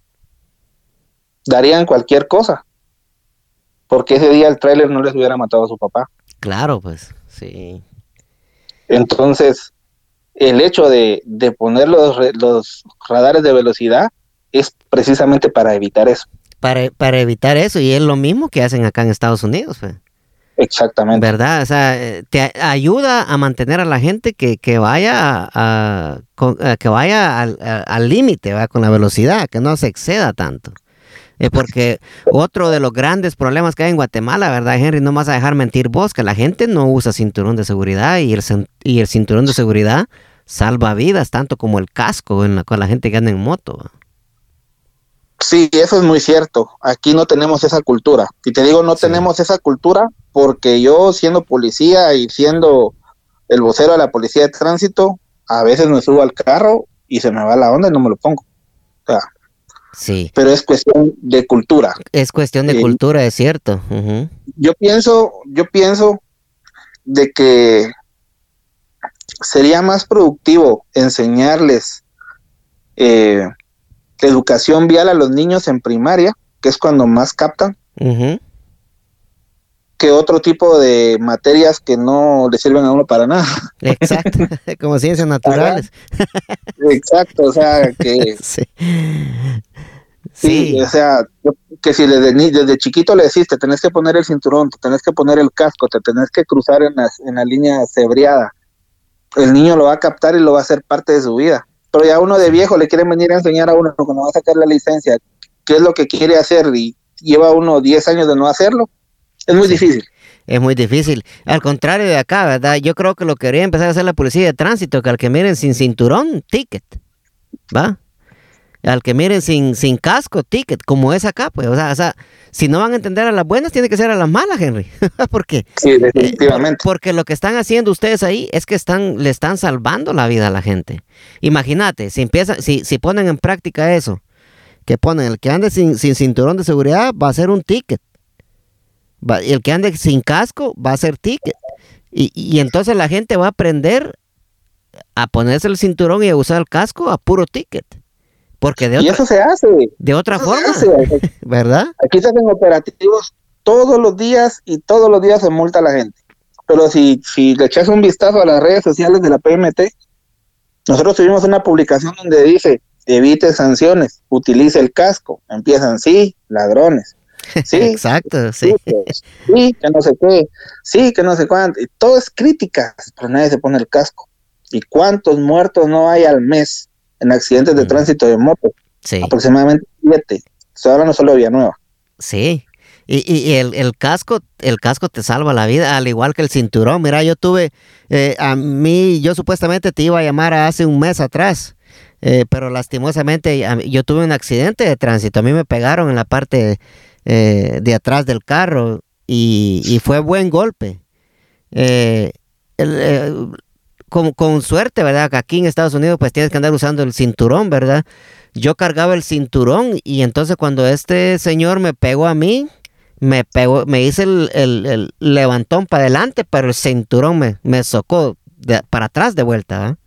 darían cualquier cosa. Porque ese día el tráiler no les hubiera matado a su papá. Claro, pues, sí. Entonces, el hecho de, de poner los, los radares de velocidad es precisamente para evitar eso. Para, para evitar eso, y es lo mismo que hacen acá en Estados Unidos, pues. Exactamente. ¿verdad? O sea, eh, te ayuda a mantener a la gente que, que vaya, a, que vaya al límite, con la velocidad, que no se exceda tanto. Porque otro de los grandes problemas que hay en Guatemala, ¿verdad, Henry? No vas a dejar mentir vos, que la gente no usa cinturón de seguridad y el, y el cinturón de seguridad salva vidas, tanto como el casco en la, con la gente que anda en moto. Sí, eso es muy cierto. Aquí no tenemos esa cultura. Y te digo, no Sí. tenemos esa cultura porque yo siendo policía y siendo el vocero de la policía de tránsito, a veces me subo al carro y se me va la onda y no me lo pongo. O sea, Sí, pero es cuestión de cultura. es cuestión de cultura, es cierto. Yo pienso, yo pienso de que sería más productivo enseñarles eh, educación vial a los niños en primaria, que es cuando más captan, que otro tipo de materias que no le sirven a uno para nada. Exacto, como ciencias naturales. Exacto, o sea, que Sí. sí, Sí, o sea, que si desde, desde chiquito le decís, te tenés que poner el cinturón, te tenés que poner el casco, te tenés que cruzar en la, en la línea cebriada, el niño lo va a captar y lo va a hacer parte de su vida. Pero ya uno de viejo le quieren venir a enseñar a uno cuando va a sacar la licencia, qué es lo que quiere hacer y lleva uno 10 años de no hacerlo, es muy difícil. es muy difícil. Al contrario de acá, ¿verdad? Yo creo que lo que debería empezar a hacer la policía de tránsito, que al que miren sin cinturón, ticket. ¿Va? Al que miren sin, sin casco, ticket, como es acá, pues. O sea, o sea, si no van a entender a las buenas, tiene que ser a las malas, Henry. Porque Sí, Eh, definitivamente. por- porque lo que están haciendo ustedes ahí es que están, le están salvando la vida a la gente. Imagínate, si empiezan, si, si ponen en práctica eso, que ponen el que ande sin, sin cinturón de seguridad va a ser un ticket. Va- y el que ande sin casco va a ser ticket. Y, y entonces la gente va a aprender a ponerse el cinturón y a usar el casco a puro ticket. Porque de y otra, eso se hace. de otra forma, hace. ¿verdad? Aquí se hacen operativos todos los días y todos los días se multa a la gente. Pero si, si le echas un vistazo a las redes sociales de la PMT, nosotros tuvimos una publicación donde dice, evite sanciones, utilice el casco. Empiezan, sí, ladrones. Sí, Exacto, sí. sí, que no sé qué, sí, que no sé cuánto. Y todo es críticas, pero nadie se pone el casco. ¿Y cuántos muertos no hay al mes en accidentes de Mm. tránsito de moto? Sí. Aproximadamente siete. Estoy hablando solo de Villanueva. Sí. Y, y- y el, el casco, el casco te salva la vida, al igual que el cinturón. Mira, yo tuve, eh, a mí, yo supuestamente te iba a llamar hace un mes atrás, eh, pero lastimosamente yo tuve un accidente de tránsito. A mí me pegaron en la parte eh, de atrás del carro y, y fue buen golpe. El, con, con suerte, ¿verdad? Que aquí en Estados Unidos pues tienes que andar usando el cinturón, ¿verdad? Yo cargaba el cinturón y entonces cuando este señor me pegó a mí, me pegó, me hice el, el- el levantón para adelante, pero el cinturón me, me socó de- para atrás de vuelta, ¿verdad?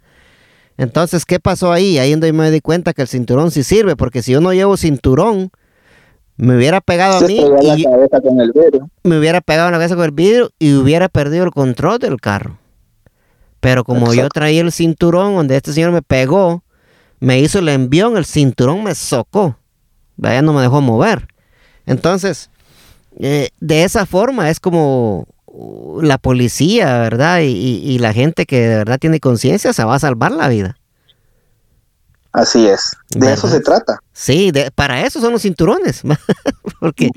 Entonces, ¿qué pasó ahí? Ahí donde me di cuenta que el cinturón sí sirve, porque si yo no llevo cinturón, me hubiera pegado a mí pegó la y cabeza con el vidrio. me hubiera pegado en la cabeza con el vidrio y hubiera perdido el control del carro. Pero como yo traía el cinturón donde este señor me pegó, me hizo el envión, el cinturón me socó. Vaya, no me dejó mover. Entonces, eh, de esa forma es como la policía, ¿verdad? Y, la gente que de verdad tiene conciencia se va a salvar la vida. Así es, de eso se trata. Sí, para eso son los cinturones, porque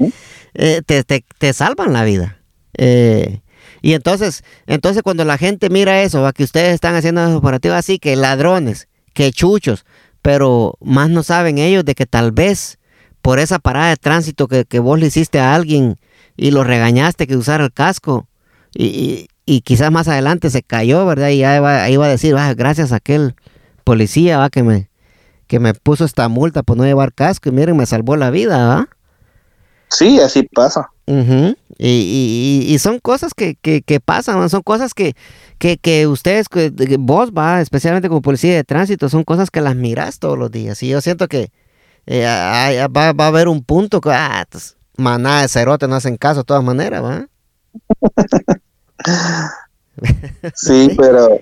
eh, te, salvan la vida. Eh, y entonces, entonces cuando la gente mira eso, va que ustedes están haciendo operativos así, que ladrones, que chuchos, pero más no saben ellos de que tal vez por esa parada de tránsito que, que vos le hiciste a alguien y lo regañaste que usara el casco y, y, quizás más adelante se cayó, ¿verdad? Y ya iba, iba a decir, ah, gracias a aquel policía va que me, que me puso esta multa por no llevar casco y miren, me salvó la vida, ¿va? Sí, así pasa. Y, y, y, son cosas que, que, que pasan, son cosas que, que, que ustedes, vos va, especialmente como policía de tránsito, son cosas que las miras todos los días. Y yo siento que eh, va, va, a haber un punto que, ah, pues, maná de cerote no hacen caso de todas maneras, ¿va? sí, pero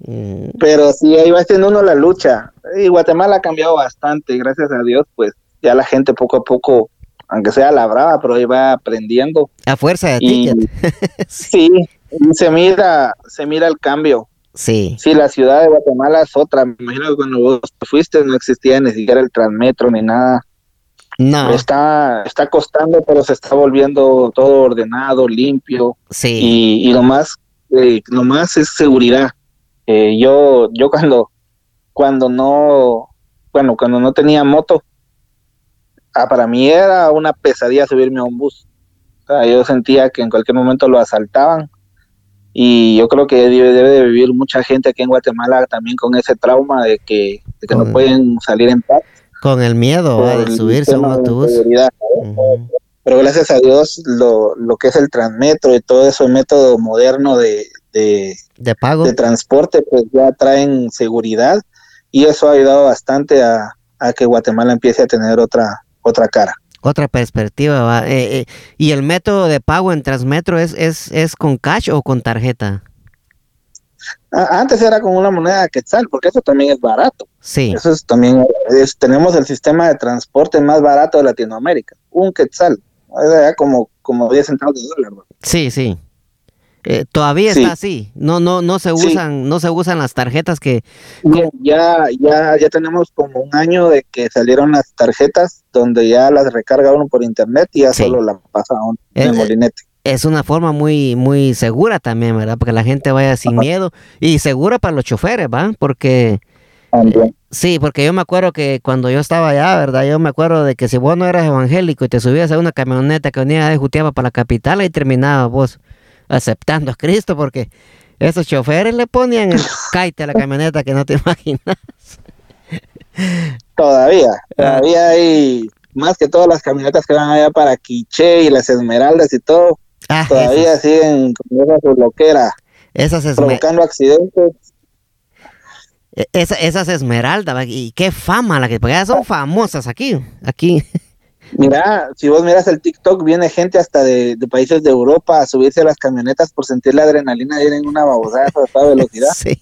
mm. pero sí, ahí va haciendo uno la lucha. Y Guatemala ha cambiado bastante, gracias a Dios, pues ya la gente poco a poco, aunque sea la brava, pero ahí va aprendiendo. A fuerza de ticket. sí, se mira, se mira el cambio. Sí. Sí, la ciudad de Guatemala es otra. Me imagino que cuando vos fuiste no existía ni siquiera el transmetro ni nada. No. Está, está costando, pero se está volviendo todo ordenado, limpio. Sí. Y, lo más, eh, lo más es seguridad. Eh, yo, yo cuando, cuando no, bueno, cuando no tenía moto, ah, para mí era una pesadilla subirme a un bus. yo sentía que en cualquier momento lo asaltaban. Y yo creo que debe, debe de vivir mucha gente aquí en Guatemala también con ese trauma de que, de que no pueden salir en paz. Con el miedo de subirse a un autobús. Pero gracias a Dios lo, lo que es el transmetro y todo eso, método moderno de, de, pago. De transporte, pues ya traen seguridad y eso ha ayudado bastante a, que Guatemala empiece a tener otra, otra cara. Otra perspectiva. Eh, eh, ¿Y el método de pago en Transmetro es, es, es con cash o con tarjeta? Antes era con una moneda quetzal, porque eso también es barato. Sí. Eso es también, tenemos el sistema de transporte más barato de Latinoamérica, un quetzal, como, como 10 centavos de dólar. Sí, sí. Eh, todavía está así. No, no, no se usan, no se usan las tarjetas que. Ya, ya, ya tenemos como un año de que salieron las tarjetas donde ya las recarga uno por internet y ya solo la pasa a un, en el molinete es una forma muy, muy segura también, ¿verdad? Porque la gente vaya sin miedo y segura para los choferes, ¿va? Porque... sí, porque yo me acuerdo que cuando yo estaba allá, ¿verdad? Yo me acuerdo de que si vos no eras evangélico y te subías a una camioneta que venía de Jutiapa para la capital, ahí terminaba vos aceptando a Cristo porque esos choferes le ponían el caite a la camioneta que no te imaginas. Todavía, todavía hay más que todas las camionetas que van allá para Quiché y las Esmeraldas y todo, Ah, Todavía siguen con esa loquera. Esas provocando accidentes. E, esas esmeraldas, y qué fama la que, porque ellas son famosas aquí, aquí. Mira, si vos miras el TikTok, viene gente hasta de, países de Europa a subirse a las camionetas por sentir la adrenalina de ir en una babosada a toda velocidad. Sí.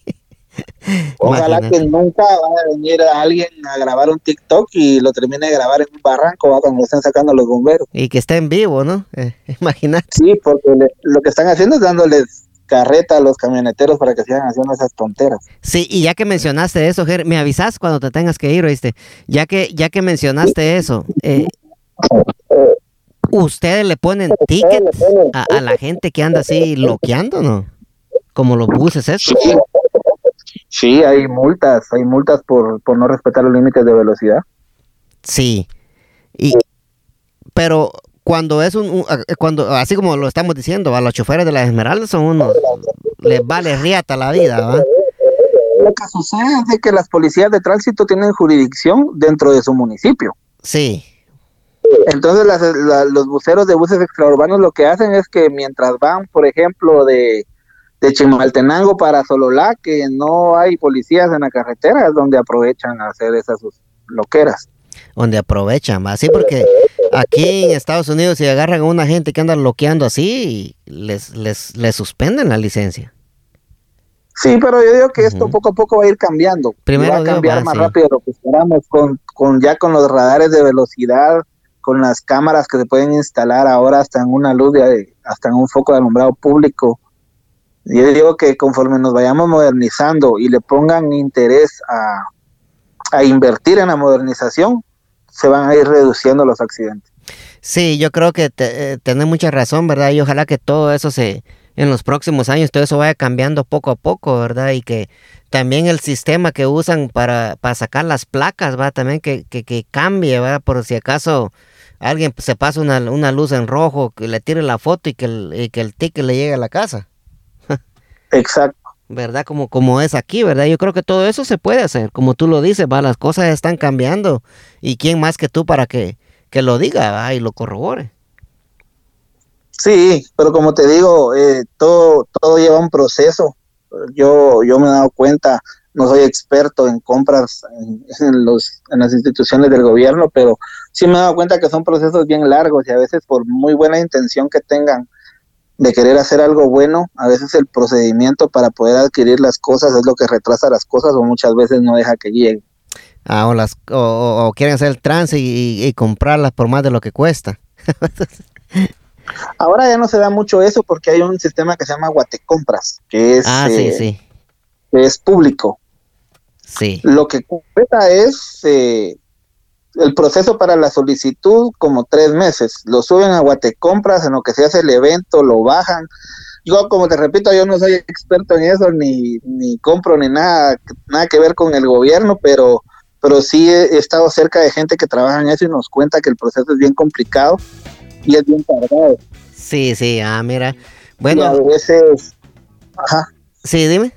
Ojalá que nunca vaya a venir alguien a grabar un TikTok y lo termine de grabar en un barranco cuando lo estén sacando los bomberos. Y que esté en vivo, ¿no? Eh, imagínate. Sí, porque lo que están haciendo es dándoles carreta a los camioneteros para que sigan haciendo esas tonteras. Sí, y ya que mencionaste eso, Ger, me avisas cuando te tengas que ir, ¿oíste? Ya que, ya que mencionaste eso, eh, ¿ustedes le ponen tickets a, la gente que anda así loqueando, no? Como los buses estos. Sí, hay multas, hay multas por, por no respetar los límites de velocidad. Sí. Y, pero cuando es un, cuando así como lo estamos diciendo, a los choferes de las Esmeraldas son unos les vale riata la vida, ¿va? Lo que sucede es que las policías de tránsito tienen jurisdicción dentro de su municipio. Sí. Entonces los buceros de buses extraurbanos lo que hacen es que mientras van, por ejemplo, de de Chimaltenango para Sololá, que no hay policías en la carretera, es donde aprovechan a hacer esas loqueras. Donde aprovechan, así porque aquí en Estados Unidos si agarran a una gente que anda loqueando así, les, les, les suspenden la licencia. Sí, pero yo digo que esto poco a poco va a ir cambiando. Primero va a cambiar más rápido de lo que esperamos con, con ya con los radares de velocidad, con las cámaras que se pueden instalar ahora hasta en una luz, hasta en un foco de alumbrado público. Yo digo que conforme nos vayamos modernizando y le pongan interés a, a invertir en la modernización, se van a ir reduciendo los accidentes. Sí, yo creo que te, eh, tenés mucha razón, ¿verdad? Y ojalá que todo eso se, en los próximos años, todo eso vaya cambiando poco a poco, ¿verdad? Y que también el sistema que usan para, para sacar las placas, ¿va? También que, que, que cambie, ¿va? Por si acaso alguien se pasa una, una luz en rojo, que le tire la foto y que el, y que el ticket le llegue a la casa. Exacto. ¿Verdad? Como, como es aquí, ¿verdad? Yo creo que todo eso se puede hacer. Como tú lo dices, va, las cosas están cambiando. ¿Y quién más que tú para que, que lo diga ¿va? y lo corrobore? Sí, pero como te digo, eh, todo, todo lleva un proceso. Yo, yo me he dado cuenta, no soy experto en compras en, en, los, en las instituciones del gobierno, pero sí me he dado cuenta que son procesos bien largos y a veces por muy buena intención que tengan de querer hacer algo bueno, a veces el procedimiento para poder adquirir las cosas es lo que retrasa las cosas o muchas veces no deja que lleguen. Ah, o, las, o, o quieren hacer el trance y, y, comprarlas por más de lo que cuesta. Ahora ya no se da mucho eso porque hay un sistema que se llama Guatecompras, que es, ah, sí, eh, sí. Que es público. Sí. Lo que cuesta es eh, el proceso para la solicitud como tres meses. Lo suben a Guatecompras, en lo que se hace el evento, lo bajan. Yo, como te repito, yo no soy experto en eso, ni, ni compro ni nada, nada que ver con el gobierno, pero, pero sí he, he estado cerca de gente que trabaja en eso y nos cuenta que el proceso es bien complicado y es bien tardado. Sí, sí, ah, mira. Bueno. Y a veces. Ajá. Sí, dime.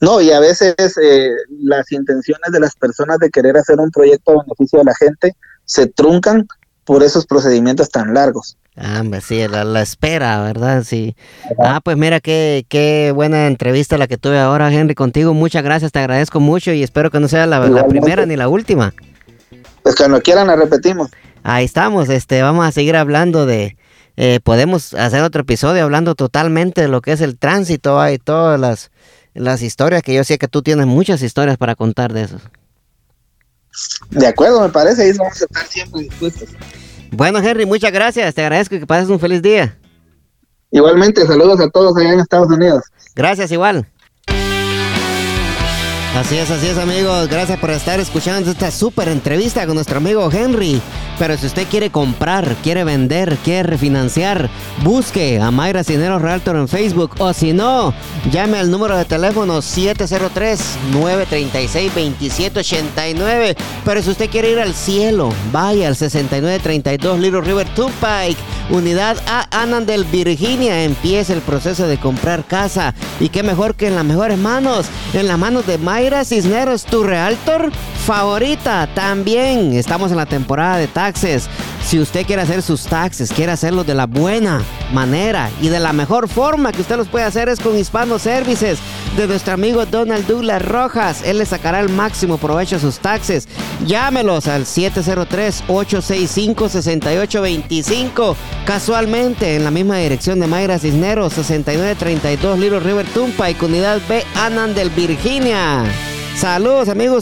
No, y a veces eh, las intenciones de las personas de querer hacer un proyecto a beneficio de la gente se truncan por esos procedimientos tan largos. Ah, sí, la, la, espera, ¿verdad? Sí. Ah, pues mira, qué, qué buena entrevista la que tuve ahora, Henry, contigo. Muchas gracias, te agradezco mucho y espero que no sea la, la primera ni la última. Pues cuando quieran la repetimos. Ahí estamos, este, vamos a seguir hablando de, eh, podemos hacer otro episodio hablando totalmente de lo que es el tránsito y todas las, las historias, que yo sé que tú tienes muchas historias para contar de eso. De acuerdo, me parece, ahí vamos a estar siempre dispuestos. Bueno, Henry, muchas gracias, te agradezco y que pases un feliz día. Igualmente, saludos a todos allá en Estados Unidos. Gracias, igual. Así es, así es amigos, gracias por estar escuchando esta súper entrevista con nuestro amigo Henry. Pero si usted quiere comprar, quiere vender, quiere refinanciar, busque a Mayra Cineros Realtor en Facebook o si no, llame al número de teléfono 703-936-2789. Pero si usted quiere ir al cielo, vaya al 6932 Little River Turnpike, unidad A Annandale, Virginia. Empieza el proceso de comprar casa y qué mejor que en las mejores manos, en las manos de Mayra Mayra Cisneros, tu realtor favorita. También estamos en la temporada de taxes. Si usted quiere hacer sus taxes, quiere hacerlo de la buena manera y de la mejor forma que usted los puede hacer es con Hispano Services de nuestro amigo Donald Douglas Rojas. Él le sacará el máximo provecho a sus taxes. Llámelos al 703-865-6825. Casualmente en la misma dirección de Mayra Cisneros, 6932 Little River Tumpa y Comunidad B, Anandel, Virginia. Saludos amigos